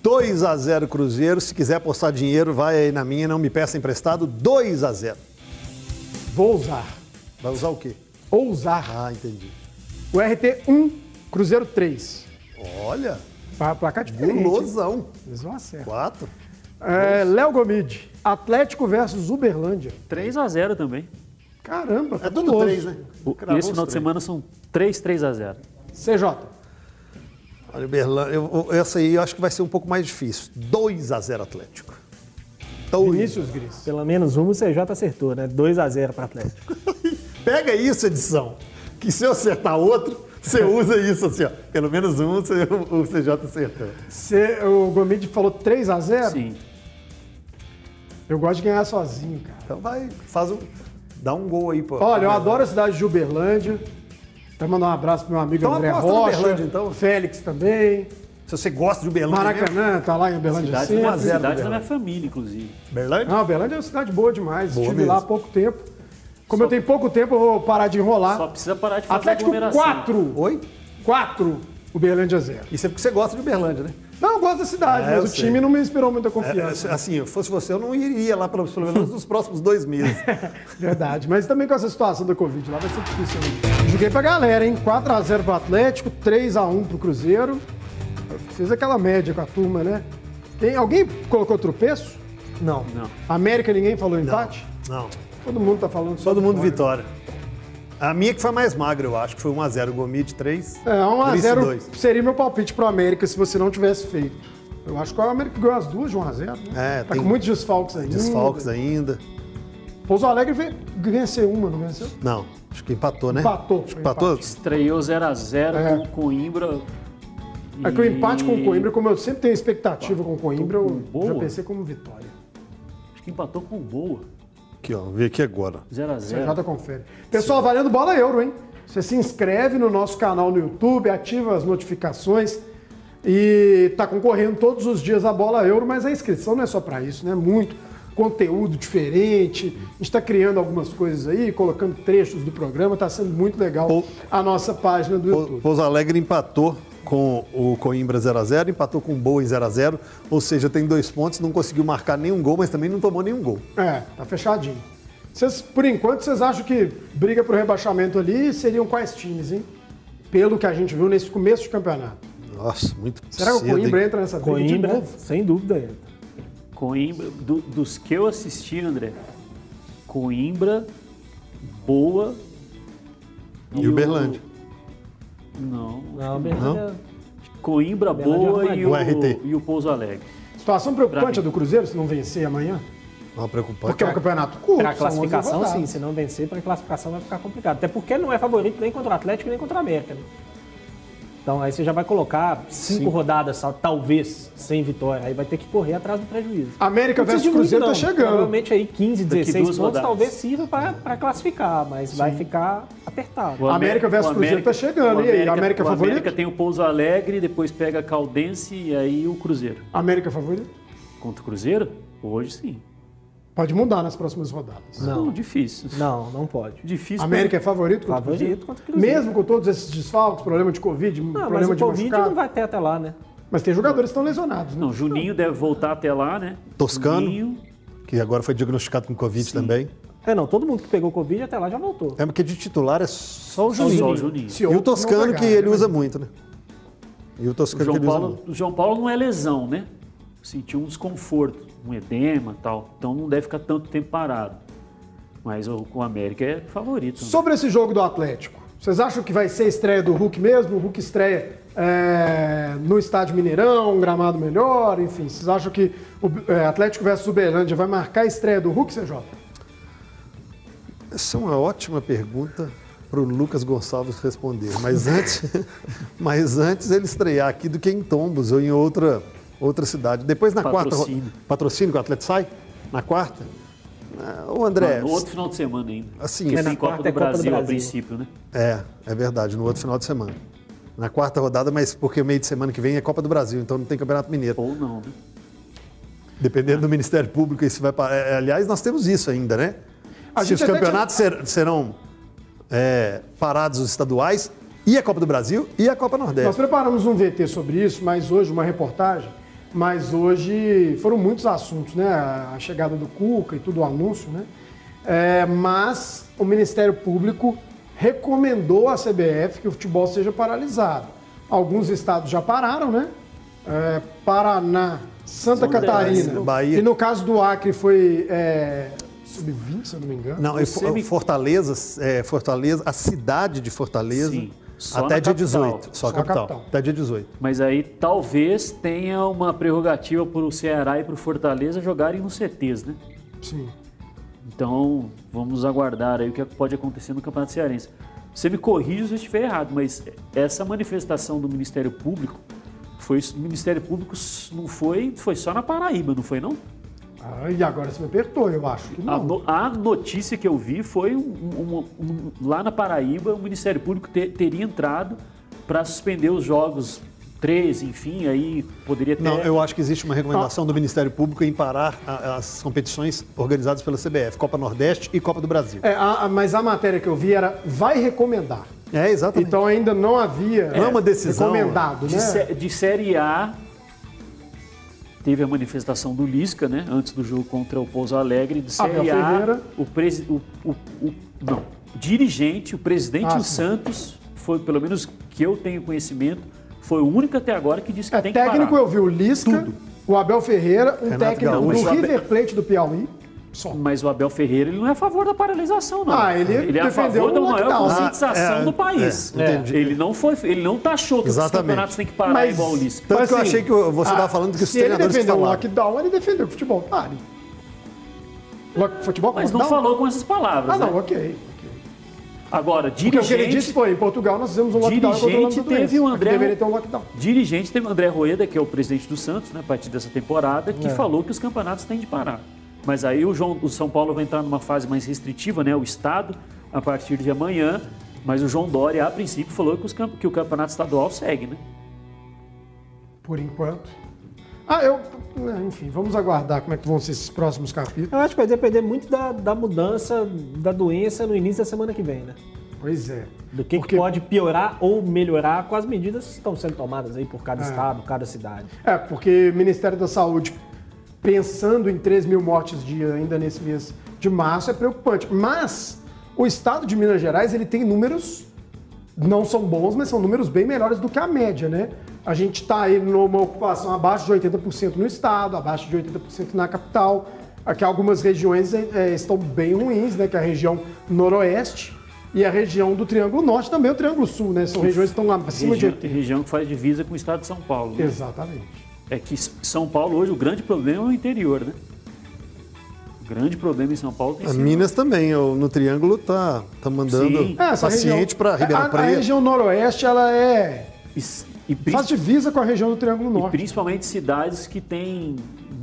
S8: 2 a 0 Cruzeiro. Se quiser apostar dinheiro, vai aí na minha, não me peça emprestado. 2 a 0
S1: Vou usar.
S8: Vai usar o quê?
S1: ousar.
S8: Ah, entendi.
S1: O RT 1, Cruzeiro 3.
S8: Olha,
S1: Placar diferente.
S8: gulosão.
S1: Eles vão acertar.
S8: Quatro.
S1: É, Léo Gomide, Atlético versus Uberlândia.
S7: 3 a 0 também.
S1: Caramba, tá
S8: É tudo
S1: guloso.
S8: três, né?
S7: O-
S8: Cravou
S7: esse final de semana são 3, 3 a 0.
S1: CJ.
S8: Olha, Uberlândia, eu- eu- essa aí eu acho que vai ser um pouco mais difícil. 2 a 0 Atlético. Dois.
S1: Vinícius Gris.
S2: Pelo menos um o CJ acertou, né? 2x0 para Atlético.
S8: Pega isso, edição. Que se eu acertar outro, você usa isso assim, ó. Pelo menos um você- o CJ acertou.
S1: Cê- o Gomide falou 3x0?
S7: Sim.
S1: Eu gosto de ganhar sozinho, cara.
S8: Então vai, faz um. Dá um gol aí, pô.
S1: Olha, eu adoro a cidade de Uberlândia. Quero mandar um abraço pro meu amigo
S8: Então
S1: André Rocha.
S8: Uberlândia, então.
S1: Félix também.
S8: Se você gosta de Uberlândia.
S1: Maracanã, tá lá em Uberlândia
S7: Cidade,
S8: a
S7: cidade da minha família, inclusive.
S8: Uberlândia?
S1: Não, Uberlândia é uma cidade boa demais.
S8: Boa
S1: Estive
S8: mesmo.
S1: lá há pouco tempo. Como eu tenho pouco tempo, eu vou parar de enrolar.
S7: Só precisa parar de fazer
S1: Atlético
S7: aglomeração.
S1: 4.
S8: Oi?
S1: 4. Uberlândia 0.
S8: Isso é porque você gosta de Uberlândia, né?
S1: Não, eu gosto da cidade,
S8: É, eu
S1: mas o
S8: sei.
S1: time não me inspirou muita
S8: É,
S1: confiança.
S8: assim, se fosse você, eu não iria lá pelo, pelo menos nos próximos dois meses.
S1: Verdade, mas também com essa situação da Covid lá vai ser difícil. Né? Joguei pra galera, hein? 4x0 pro Atlético, 3x1 pro Cruzeiro. Fiz aquela média com a turma, né? Tem, alguém colocou tropeço? Não.
S7: Não.
S1: América ninguém falou empate?
S8: Não.
S1: Todo mundo tá falando só
S8: Todo mundo
S1: vitória.
S8: vitória. A minha que foi mais magra, eu acho, que foi 1x0 Gomide 3.
S1: É, 1x0
S8: 2.
S1: seria meu palpite pro América se você não tivesse feito. Eu acho que o América ganhou as duas de 1x0. Né?
S8: É,
S1: tá
S8: tem
S1: com muitos desfalques ainda.
S8: Desfalques ainda.
S1: Pouso Alegre ve- venceu uma, não venceu?
S8: Não, acho que empatou, né?
S1: Empatou,
S8: Acho que empatou?
S7: Estreou 0x0
S1: É.
S7: com o Coimbra.
S1: É que o empate com o Coimbra, como eu sempre tenho expectativa com o Coimbra, eu
S7: boa.
S1: já pensei como vitória.
S7: Acho que empatou com boa.
S8: Aqui, ó, vê aqui agora.
S7: 0x0.
S1: CJ confere. Pessoal, valendo bola euro, hein? Você se inscreve no nosso canal no YouTube, ativa as notificações e tá concorrendo todos os dias a bola euro, mas a inscrição não é só para isso, né? Muito conteúdo diferente. A gente está criando algumas coisas aí, colocando trechos do programa, tá sendo muito legal a nossa página do YouTube.
S8: Pouso Alegre empatou com o Coimbra 0x0, empatou com o Boa em 0x0, ou seja, tem dois pontos, não conseguiu marcar nenhum gol, mas também não tomou nenhum gol.
S1: É, tá fechadinho. Vocês, por enquanto, vocês acham que briga pro rebaixamento ali seriam quais times, hein? Pelo que a gente viu nesse começo de campeonato.
S8: Nossa, muito
S1: Será que o Coimbra
S8: hein?
S1: entra nessa briga de
S2: Coimbra,
S1: novo?
S2: sem dúvida entra.
S7: Coimbra, do- dos que eu assisti, André, Coimbra, Boa.
S8: E Uberlândia.
S7: Não.
S2: Não,
S7: Coimbra,
S2: Uberlândia
S7: Boa
S2: é
S7: e o,
S8: O RT.
S7: e o Pouso Alegre.
S1: Situação preocupante a do Cruzeiro se não vencer amanhã?
S8: Não, preocupante.
S1: Porque é um campeonato curto.
S2: Para a
S1: são 11
S2: classificação, sim. Se não vencer, para a classificação vai ficar complicado. Até porque não é favorito nem contra o Atlético nem contra o América. Né? Então aí você já vai colocar cinco
S1: Sim.
S2: rodadas, só, talvez, sem vitória. Aí vai ter que correr atrás do prejuízo.
S1: América versus Cruzeiro tá
S2: não.
S1: chegando.
S2: Provavelmente aí 15,
S7: Daqui
S2: 16
S7: duas
S2: pontos
S7: rodadas.
S2: talvez sirva para classificar, mas vai ficar apertado.
S7: O Amé-
S1: América versus
S7: o
S1: Cruzeiro tá chegando.
S7: o
S1: E aí, América
S7: o
S1: favorito?
S7: América tem o Pouso Alegre, depois pega a Caldense e aí o Cruzeiro.
S1: América favorito?
S7: Contra o Cruzeiro? Hoje sim.
S1: Pode mudar nas próximas rodadas.
S7: Não, difícil.
S2: Não, não pode.
S7: Difícil.
S1: América é favorito contra o
S2: Favorito
S1: Cruzeiro?
S2: contra o Cruzeiro.
S1: Mesmo com todos esses desfalques, problema de Covid,
S2: Não,
S1: problema
S2: mas o
S1: de
S2: Covid
S1: machucado.
S2: não vai ter até lá, né?
S1: Mas tem jogadores que estão lesionados, né?
S7: Não, Juninho deve voltar até lá, né?
S8: Toscano,
S7: Juninho,
S8: que agora foi diagnosticado com Covid também.
S2: É, não, todo mundo que pegou Covid até lá já voltou.
S8: É porque de titular é só o
S7: Só
S8: Juninho.
S7: o Juninho.
S8: E o
S1: não
S8: Toscano,
S1: pegarem,
S8: que ele
S1: né?
S8: usa muito, né? E o
S7: o
S8: Toscano
S7: João,
S8: que ele usa
S7: Paulo,
S8: muito.
S7: o João Paulo não é lesão, né? Sentiu um desconforto, um edema e tal. Então não deve ficar tanto tempo parado. Mas o, o América é favorito. né?
S1: Sobre esse jogo do Atlético, vocês acham que vai ser a estreia do Hulk mesmo? O Hulk estreia é, no Estádio Mineirão, um gramado melhor, enfim. Vocês acham que o é, Atlético versus Uberlândia vai marcar a estreia do Hulk, CJ?
S8: Essa é uma ótima pergunta para o Lucas Gonçalves responder. Mas antes, mas antes ele estrear aqui do que em Tombos ou em outra, outra cidade. Depois na
S7: Patrocínio.
S8: quarta. Patrocínio que o Atlético sai? Na quarta? Ah, Ô André.
S7: No outro final de semana ainda.
S8: Assim,
S7: Porque
S8: É,
S7: tem Copa
S2: quarta
S7: do,
S2: é Copa do
S7: Brasil, a
S2: Brasil.
S7: princípio, né?
S8: É, é verdade, no outro final de semana. Na quarta rodada, mas porque o meio de semana que vem é Copa do Brasil, então não tem Campeonato Mineiro.
S7: Ou não, né?
S8: Dependendo do Ministério Público, isso vai para. é, aliás, nós temos isso ainda, né?
S1: A
S8: Se
S1: gente
S8: os campeonatos ser- serão é, parados os estaduais, e a Copa do Brasil e a Copa
S1: Nós
S8: Nordeste.
S1: preparamos um VT sobre isso, mas hoje, uma reportagem, mas hoje foram muitos assuntos, né? A chegada do Cuca e tudo o anúncio, né? É, mas o Ministério Público recomendou à CBF que o futebol seja paralisado. Alguns estados já pararam, né? É, Paraná, Santa
S8: São
S1: Catarina.
S8: Bahia.
S1: E no caso do Acre foi é, sub-20, se eu não me engano.
S8: Não, é Fortaleza, é, Fortaleza, a cidade de Fortaleza,
S7: Sim, só
S8: até dia
S7: capital.
S8: 18. Só,
S1: Só
S8: capital,
S1: capital.
S8: Até dia 18.
S7: Mas aí talvez tenha uma prerrogativa para o Ceará e para o Fortaleza jogarem nos CTs, né?
S1: Sim.
S7: Então vamos aguardar aí o que pode acontecer no Campeonato Cearense. Você me corrija se eu estiver errado, mas essa manifestação do Ministério Público foi o Ministério Público não foi foi só na Paraíba, não foi não?
S1: Ah, e agora você me apertou, eu acho que
S7: A,
S1: não.
S7: no- a notícia que eu vi foi um- um- um- lá na Paraíba o Ministério Público te- teria entrado para suspender os jogos 13, enfim, aí poderia ter.
S8: Não, eu acho que existe uma recomendação
S1: Ah.
S8: do Ministério Público em parar a- as competições organizadas pela CBF, Copa Nordeste e Copa do Brasil.
S1: É, a- a- mas a matéria que eu vi era vai recomendar.
S8: É, exatamente.
S1: Então ainda não havia
S8: Não é uma decisão,
S1: recomendado,
S7: de,
S1: né?
S7: sé- de Série A, teve a manifestação do Lisca, né? Antes do jogo contra o Pouso Alegre. De
S1: Abel
S7: Série A,
S1: Ferreira.
S7: o, presi- o, o- o- não, o dirigente, o presidente
S1: Ah,
S7: do
S1: sim.
S7: Santos, foi, pelo menos que eu tenho conhecimento, foi o único até agora que disse que
S1: É,
S7: tem que
S1: técnico eu vi o Lisca, o Abel Ferreira, um
S8: Renato
S1: técnico
S8: Gaúcho.
S1: do River Plate do Piauí. Só.
S7: Mas o Abel Ferreira ele não é a favor da paralisação, não.
S1: Ah, ele
S7: é a favor da maior
S1: lockdown.
S7: conscientização
S8: Ah, é,
S7: do país.
S8: é, entendi.
S7: Ele não foi, ele não taxou que os campeonatos têm que parar
S1: Mas-
S7: igual o Lisca.
S8: Tanto
S1: Mas,
S8: que eu
S1: assim,
S8: achei que você
S1: ah,
S8: estava falando que os
S1: Se ele
S8: treinadores
S1: defendeu o lockdown, ele defendeu que o futebol pare. Futebol
S7: Mas não
S1: lockdown?
S7: falou com essas palavras.
S1: Ah, não,
S7: né?
S1: ok.
S7: Agora,
S1: Porque o que ele
S7: dirigente,
S1: disse foi, em Portugal nós fizemos um lockdown
S7: dirigente teve o André-
S1: deveria ter um lockdown.
S7: dirigente teve o André Rueda, que é o presidente do Santos, né, a partir dessa temporada, que
S1: É.
S7: falou que os campeonatos têm de parar. Mas aí o, João, o São Paulo vai entrar numa fase mais restritiva, né, o Estado, a partir de amanhã. Mas o João Dória, a princípio, falou que, os que o campeonato estadual segue, né?
S1: Por enquanto. Ah, eu. é, Enfim, vamos aguardar como é que vão ser esses próximos capítulos.
S2: Eu acho que vai depender muito da, da mudança da doença no início da semana que vem, né?
S1: Pois é.
S2: Do que, que
S1: Porque-
S2: pode piorar ou melhorar com as medidas que estão sendo tomadas aí por cada
S1: É.
S2: estado, cada cidade.
S1: É, porque o Ministério da Saúde, pensando em 3 mil mortes dia ainda nesse mês de março, é preocupante. Mas o estado de Minas Gerais, ele tem números, não são bons, mas são números bem melhores do que a média, né? A gente está aí numa ocupação abaixo de 80% no estado, abaixo de 80% na capital. Aqui algumas regiões eh, estão bem ruins, né? Que é a região noroeste e a região do Triângulo Norte, também o Triângulo Sul, né? São regiões que estão acima de
S7: Região,
S1: 80%.
S7: região que faz divisa com o estado de São Paulo. né?
S1: Exatamente.
S7: É que São Paulo hoje, o grande problema é o interior, né? O grande problema em São Paulo tem
S8: A
S7: sido...
S8: Minas também, o- no Triângulo tá, tá mandando
S7: Sim.
S1: É,
S8: paciente para Ribeirão
S1: a, a
S8: Preto.
S1: região noroeste, ela é.
S7: E, e
S1: faz divisa com a região do Triângulo
S7: e
S1: Norte.
S7: principalmente cidades que têm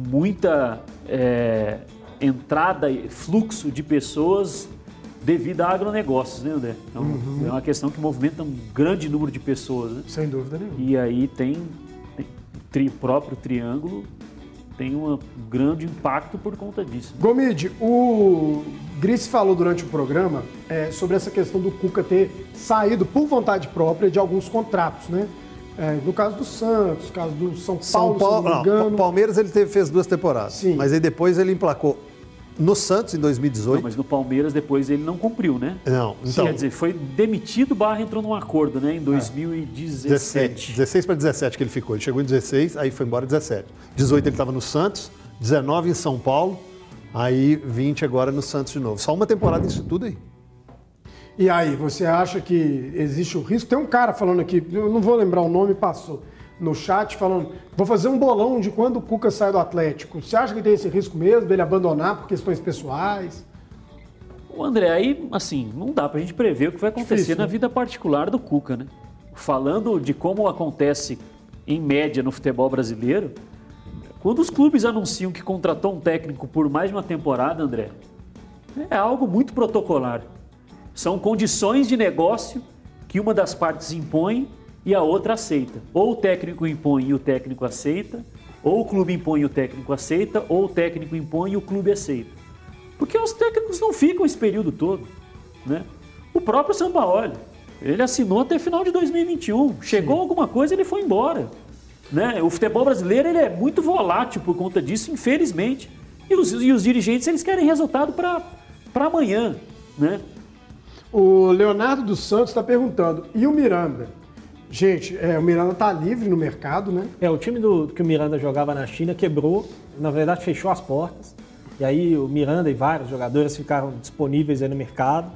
S7: muita é, entrada e fluxo de pessoas devido a agronegócios, né, André? Então,
S1: Uhum.
S7: É uma questão que movimenta um grande número de pessoas, né?
S1: Sem dúvida nenhuma.
S7: E aí tem tri- próprio triângulo tem um grande impacto por conta disso.
S1: Gomide, o Gris falou durante o programa é, sobre essa questão do Cuca ter saído por vontade própria de alguns contratos, né? É, no caso do Santos, no caso do São Paulo,
S8: São
S1: se
S8: Paulo,
S1: não me
S8: não,
S1: engano.
S8: Palmeiras ele teve- fez duas temporadas.
S1: Sim.
S8: Mas aí depois ele emplacou no Santos em 2018.
S7: Não, mas no Palmeiras depois ele não cumpriu, né?
S8: Não, então.
S7: Quer dizer, foi demitido barra entrou num acordo, né? Em 2017.
S8: 16 para 17 que ele ficou. Ele chegou em 16, aí foi embora em 17. 18 ele estava no Santos, 19 em São Paulo, aí 20 agora no Santos de novo. Só uma temporada nisso tudo aí.
S1: E aí, você acha que existe o risco? Tem um cara falando aqui, eu não vou lembrar o nome, passou no chat falando: vou fazer um bolão de quando o Cuca sai do Atlético. Você acha que tem esse risco mesmo dele abandonar por questões pessoais?
S7: O André, aí, assim, não dá pra gente prever o que vai acontecer
S1: Difícil,
S7: na
S1: né?
S7: vida particular do Cuca, né? Falando de como acontece em média no futebol brasileiro, quando os clubes anunciam que contratou um técnico por mais de uma temporada, André, é algo muito protocolar. São condições de negócio que uma das partes impõe e a outra aceita. Ou o técnico impõe e o técnico aceita, ou o clube impõe e o técnico aceita, ou o técnico impõe e o clube aceita. Porque os técnicos não ficam esse período todo. Né? O próprio Sampaoli, ele assinou até final de 2021. Chegou alguma coisa, ele foi embora. Né? O futebol brasileiro ele é muito volátil por conta disso, infelizmente. E os, e os dirigentes eles querem resultado para amanhã. Né?
S1: O Leonardo dos Santos está perguntando, e o Miranda? Gente, é, o Miranda tá livre no mercado, né?
S2: É, o time do, que o Miranda jogava na China quebrou, na verdade fechou as portas. E aí o Miranda e vários jogadores ficaram disponíveis aí no mercado.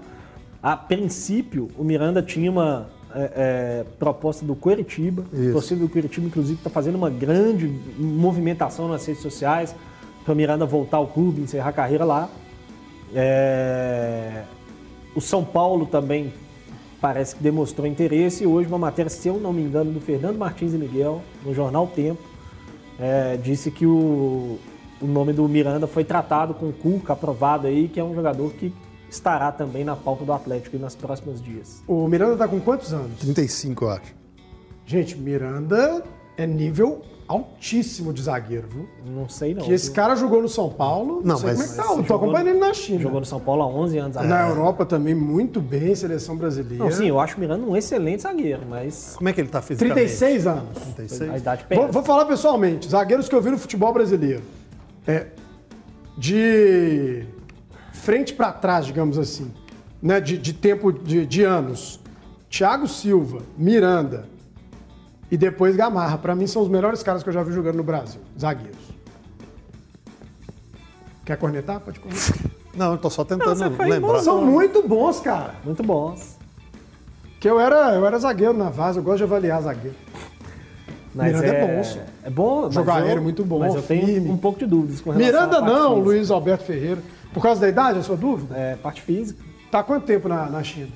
S2: A princípio, o Miranda tinha uma é, é, proposta do Curitiba.
S8: Isso.
S2: O torcedor do Curitiba, inclusive, está fazendo uma grande movimentação nas redes sociais para o Miranda voltar ao clube, encerrar a carreira lá. É, O São Paulo também parece que demonstrou interesse. E hoje, uma matéria, se eu não me engano, do Fernando Martins e Miguel, no jornal Tempo, é, disse que o, o nome do Miranda foi tratado com o Cuca, aprovado aí, que é um jogador que estará também na pauta do Atlético nos próximos dias.
S1: O Miranda tá com quantos anos?
S8: 35, eu acho.
S1: Gente, Miranda é nível altíssimo de zagueiro, viu?
S2: Não sei não.
S1: Que esse cara jogou no São Paulo. Não,
S8: Não,
S1: sei
S8: mas-
S1: como é que tá. Eu tô acompanhando ele na China.
S2: Jogou no São Paulo há 11 anos atrás.
S1: Na Europa também muito bem, seleção brasileira.
S2: Não, sim, eu acho o Miranda um excelente zagueiro, mas.
S8: Como é que ele tá fisicamente?
S1: 36 anos.
S8: 36?
S2: A idade pesa.
S1: Vou, vou falar pessoalmente, zagueiros que eu vi no futebol brasileiro. É, de frente pra trás, digamos assim, né, de, de tempo de, de anos. Thiago Silva, Miranda e depois Gamarra. Pra mim são os melhores caras que eu já vi jogando no Brasil, zagueiros. Quer cornetar? Pode cornetar.
S8: Não, eu tô só tentando
S1: Não,
S8: lembrar.
S1: São muito bons, cara.
S2: Muito bons.
S1: Que eu era, eu era zagueiro na Vaz, eu gosto de avaliar zagueiro.
S2: Mas
S1: Miranda é, bom, só.
S2: É bom.
S1: Jogar aéreo muito bom,
S2: Mas eu tenho
S1: firme.
S2: um pouco de dúvidas com relação
S1: Miranda
S2: à parte
S1: não,
S2: física.
S1: Luiz Alberto Ferreira. Por causa da idade, a sua dúvida?
S2: É, parte física.
S1: Tá há quanto tempo na, na China?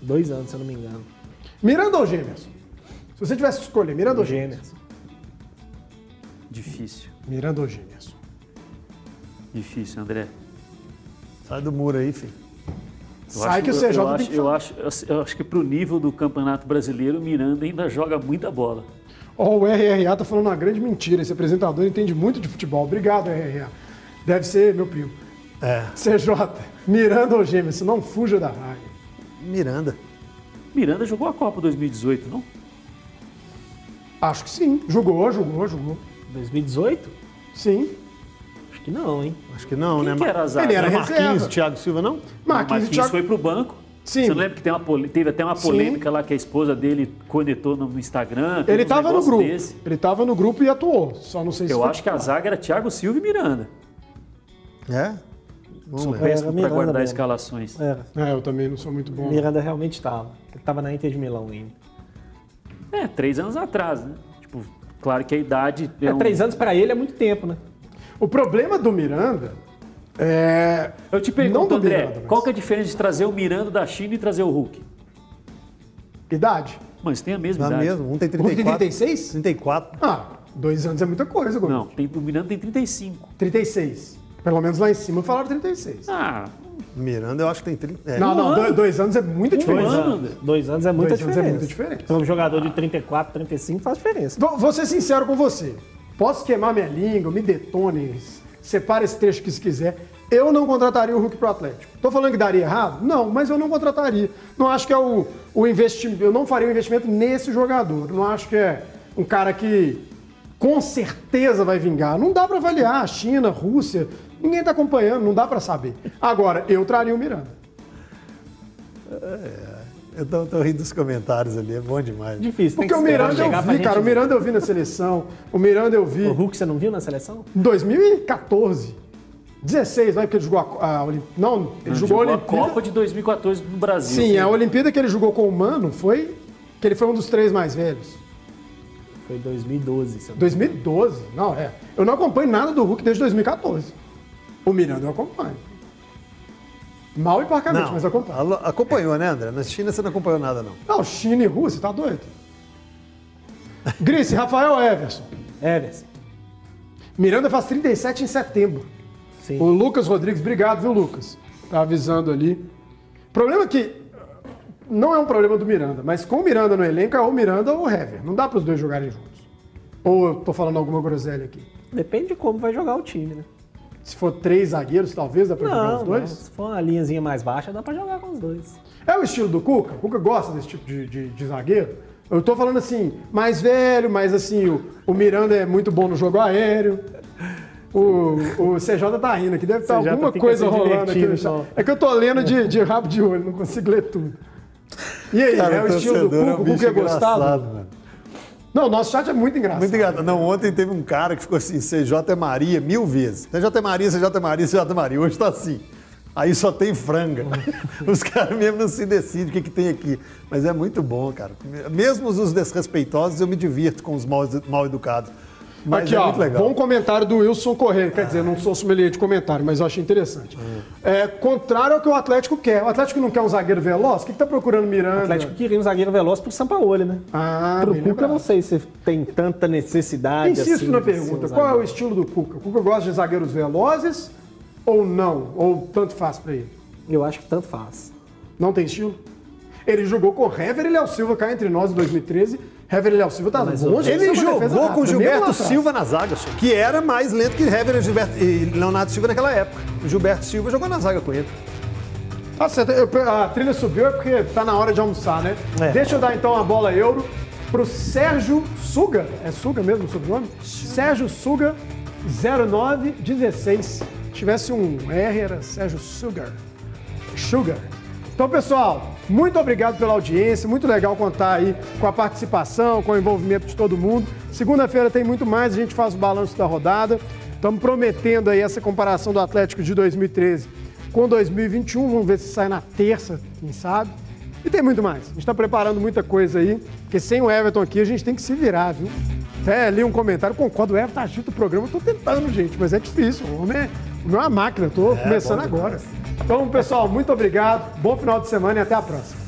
S2: Dois anos, se eu não me engano.
S1: Miranda ou Gêmeos? Se você tivesse que escolher, Miranda ou Gêmeos?
S7: Difícil.
S1: Miranda ou Gêmeos?
S7: Difícil, André.
S8: Sai do muro aí, filho.
S7: Eu
S1: Sai que o CJ
S7: eu, acho,
S1: que
S7: eu, acho, eu acho- eu acho que pro nível do Campeonato Brasileiro, o Miranda ainda joga muita bola.
S1: Ó, o RRA tá falando uma grande mentira. Esse apresentador entende muito de futebol. Obrigado, RRA. Deve ser meu primo.
S8: É.
S1: CJ, Miranda ou Gêmeos? Não fuja da raia.
S8: Miranda.
S7: Miranda jogou a Copa 2018, não?
S1: Acho que sim. Jogou, jogou, jogou.
S2: 2018?
S1: Sim.
S2: Acho que não, hein?
S8: Acho que não,
S7: Quem
S8: né?
S7: que era a zaga?
S1: Ele era
S8: Marquinhos,
S1: reserva.
S8: Thiago Silva, não?
S1: Marquinhos,
S7: Marquinhos
S1: Thiago...
S7: foi pro banco.
S1: Sim.
S7: Você não lembra que tem uma teve até uma
S1: Sim.
S7: polêmica lá que a esposa dele conectou no Instagram?
S1: Ele
S7: uns
S1: tava no grupo.
S7: desse.
S1: Ele tava no grupo e atuou. Só não sei se
S7: Eu acho que a zaga era Thiago Silva e Miranda.
S8: É? Vamos
S7: Sou péssimo
S2: Era
S7: para guardar
S2: mesmo.
S7: escalações.
S2: Era.
S1: É, eu também não sou muito bom.
S2: Miranda realmente estava. Ele estava na Inter de Milão ainda.
S7: É, três anos atrás, né? Tipo, claro que a idade.
S2: É,
S7: um-
S2: três anos para ele é muito tempo, né?
S1: O problema do Miranda é.
S7: Eu te
S1: Não
S7: pergunto,
S1: do
S7: André,
S1: Miranda, mas-
S7: qual que é a diferença de trazer o Miranda da China e trazer o Hulk?
S1: Idade?
S7: Mas tem a mesma
S8: Dá
S7: idade.
S8: mesmo. Um tem
S1: Um tem
S8: 34.
S1: 36?
S8: 34.
S1: Ah, dois anos é muita coisa, Gomes.
S7: Não, tem, o Miranda tem 35.
S1: 36. Pelo menos lá em cima falaram 36.
S7: Ah,
S8: Miranda eu acho que tem 30. É.
S1: não, não,
S7: ano.
S1: dois, dois anos é muita diferença.
S7: ano.
S2: Dois anos é muita
S1: Dois anos é
S2: diferença.
S1: muita diferença.
S2: Para um jogador de 34, 35 faz diferença.
S1: Vou, vou ser sincero com você. Posso queimar minha língua, me detone, separe esse trecho que se quiser. Eu não contrataria o Hulk pro Atlético. Tô falando que daria errado? Não, mas eu não contrataria. Não acho que é o, o investimento. Eu não faria um investimento nesse jogador. Não acho que é um cara que com certeza vai vingar. Não dá pra avaliar. China, Rússia, ninguém tá acompanhando, não dá pra saber. Agora, eu traria o Miranda.
S8: Eu tô, tô rindo dos comentários ali, é bom demais.
S2: Difícil. tem
S1: Porque
S2: que
S1: o Miranda eu vi,
S2: gente
S1: cara. O
S2: ver.
S1: Miranda eu vi na seleção. O Miranda eu vi.
S2: O Hulk você não viu na seleção?
S1: Em 2014. 16, vai, porque ele jogou a, a Olim- Não, ele jogou, a
S7: jogou a
S1: Olimpíada.
S7: Copa de 2014 no Brasil.
S1: Sim, a Olimpíada que ele jogou com o Mano foi que ele foi um dos três mais velhos.
S2: Foi 2012. se eu não
S1: 2012? Não, é. Eu não acompanho nada do Hulk desde 2014. O Miranda eu acompanho. Mal e parcamente,
S8: Não,
S1: mas acompanho.
S8: alo- acompanhou, né, André? Na China você não acompanhou nada, não.
S1: Não, China e Rússia, tá doido? Grice, Rafael Everson.
S2: Everson.
S1: Miranda faz 37 em setembro.
S2: Sim.
S1: O Lucas Rodrigues, obrigado, viu, Lucas? Tá avisando ali. Problema é que não é um problema do Miranda, mas com o Miranda no elenco é ou o Miranda ou o Hever. Não dá para os dois jogarem juntos. Ou eu tô falando alguma groselha aqui.
S2: Depende de como vai jogar o time, né?
S1: Se for três zagueiros, talvez dá para jogar
S2: Não,
S1: os
S2: não,
S1: dois.
S2: se for uma linhazinha mais baixa, dá pra jogar com os dois.
S1: É o estilo do Cuca? O Cuca gosta desse tipo de, de- de zagueiro? Eu tô falando assim, mais velho, mas assim, o, o Miranda é muito bom no jogo aéreo. O, o CJ tá rindo aqui, deve estar
S2: CJ
S1: alguma coisa rolando aqui no chat.
S2: só.
S1: É que eu tô lendo de, de rabo de olho, não consigo ler tudo. E aí,
S8: Cara,
S1: é o estilo do
S8: é
S1: Cuca?
S8: um
S1: O Cuca é gostado?
S8: mano.
S1: Não, o nosso chat é muito engraçado.
S8: Muito engraçado. Não, ontem teve um cara que ficou assim, CJ Maria, mil vezes. CJ Maria, CJ Maria, CJ Maria. Hoje tá assim. Aí só tem franga. Os caras mesmo não se decidem o que, que tem aqui. Mas é muito bom, cara. Mesmo os desrespeitosos, eu me divirto com os mal, mal educados. Mas
S1: Aqui,
S8: é
S1: ó,
S8: muito legal.
S1: bom comentário do Wilson Correia. Quer dizer, não sou sommelier de comentário, mas eu achei interessante. É, contrário ao que o Atlético quer. O Atlético não quer um zagueiro veloz? O que, que tá procurando Miranda?
S2: O Atlético queria um zagueiro veloz pro Sampaoli, né?
S1: Ah,
S2: pro Cuca, eu
S1: lembrado.
S2: não sei se tem tanta necessidade
S1: Insisto
S2: assim,
S1: na
S2: ser
S1: pergunta.
S2: um
S1: Qual é o estilo do Cuca? O Cuca gosta de zagueiros velozes ou não? Ou tanto faz pra ele?
S2: Eu acho que tanto faz.
S1: Não tem estilo? Ele jogou com Hever e Léo Silva cá entre nós em 2013. Hever e Léo Silva tá longe.
S8: Ele jogou com Gilberto. Silva na zaga, senhor, que era mais lento que Hever e, Gilberto, e Leonardo Silva naquela época. O Gilberto Silva jogou na zaga com ele.
S1: Tá certo. Eu- A trilha subiu é porque tá na hora de almoçar, né? Deixa eu dar então a bola euro pro Sérgio Suga. É Suga mesmo o sobrenome? Sérgio Suga 0916. Se tivesse um R, era Sérgio Sugar. Sugar. Então, pessoal, muito obrigado pela audiência. Muito legal contar aí com a participação, com o envolvimento de todo mundo. Segunda-feira tem muito mais, a gente faz o balanço da rodada. Estamos prometendo aí essa comparação do Atlético de 2013 com 2021. Vamos ver se sai na terça, quem sabe. E tem muito mais. A gente está preparando muita coisa aí, porque sem o Everton aqui a gente tem que se virar, viu? Até li um comentário, concordo, o Everton agita o programa. Eu tô tentando, gente, mas é difícil. O homem é, o homem é uma máquina, tô começando
S8: bom
S1: agora. Então, pessoal, muito obrigado. Bom final de semana e até a próxima.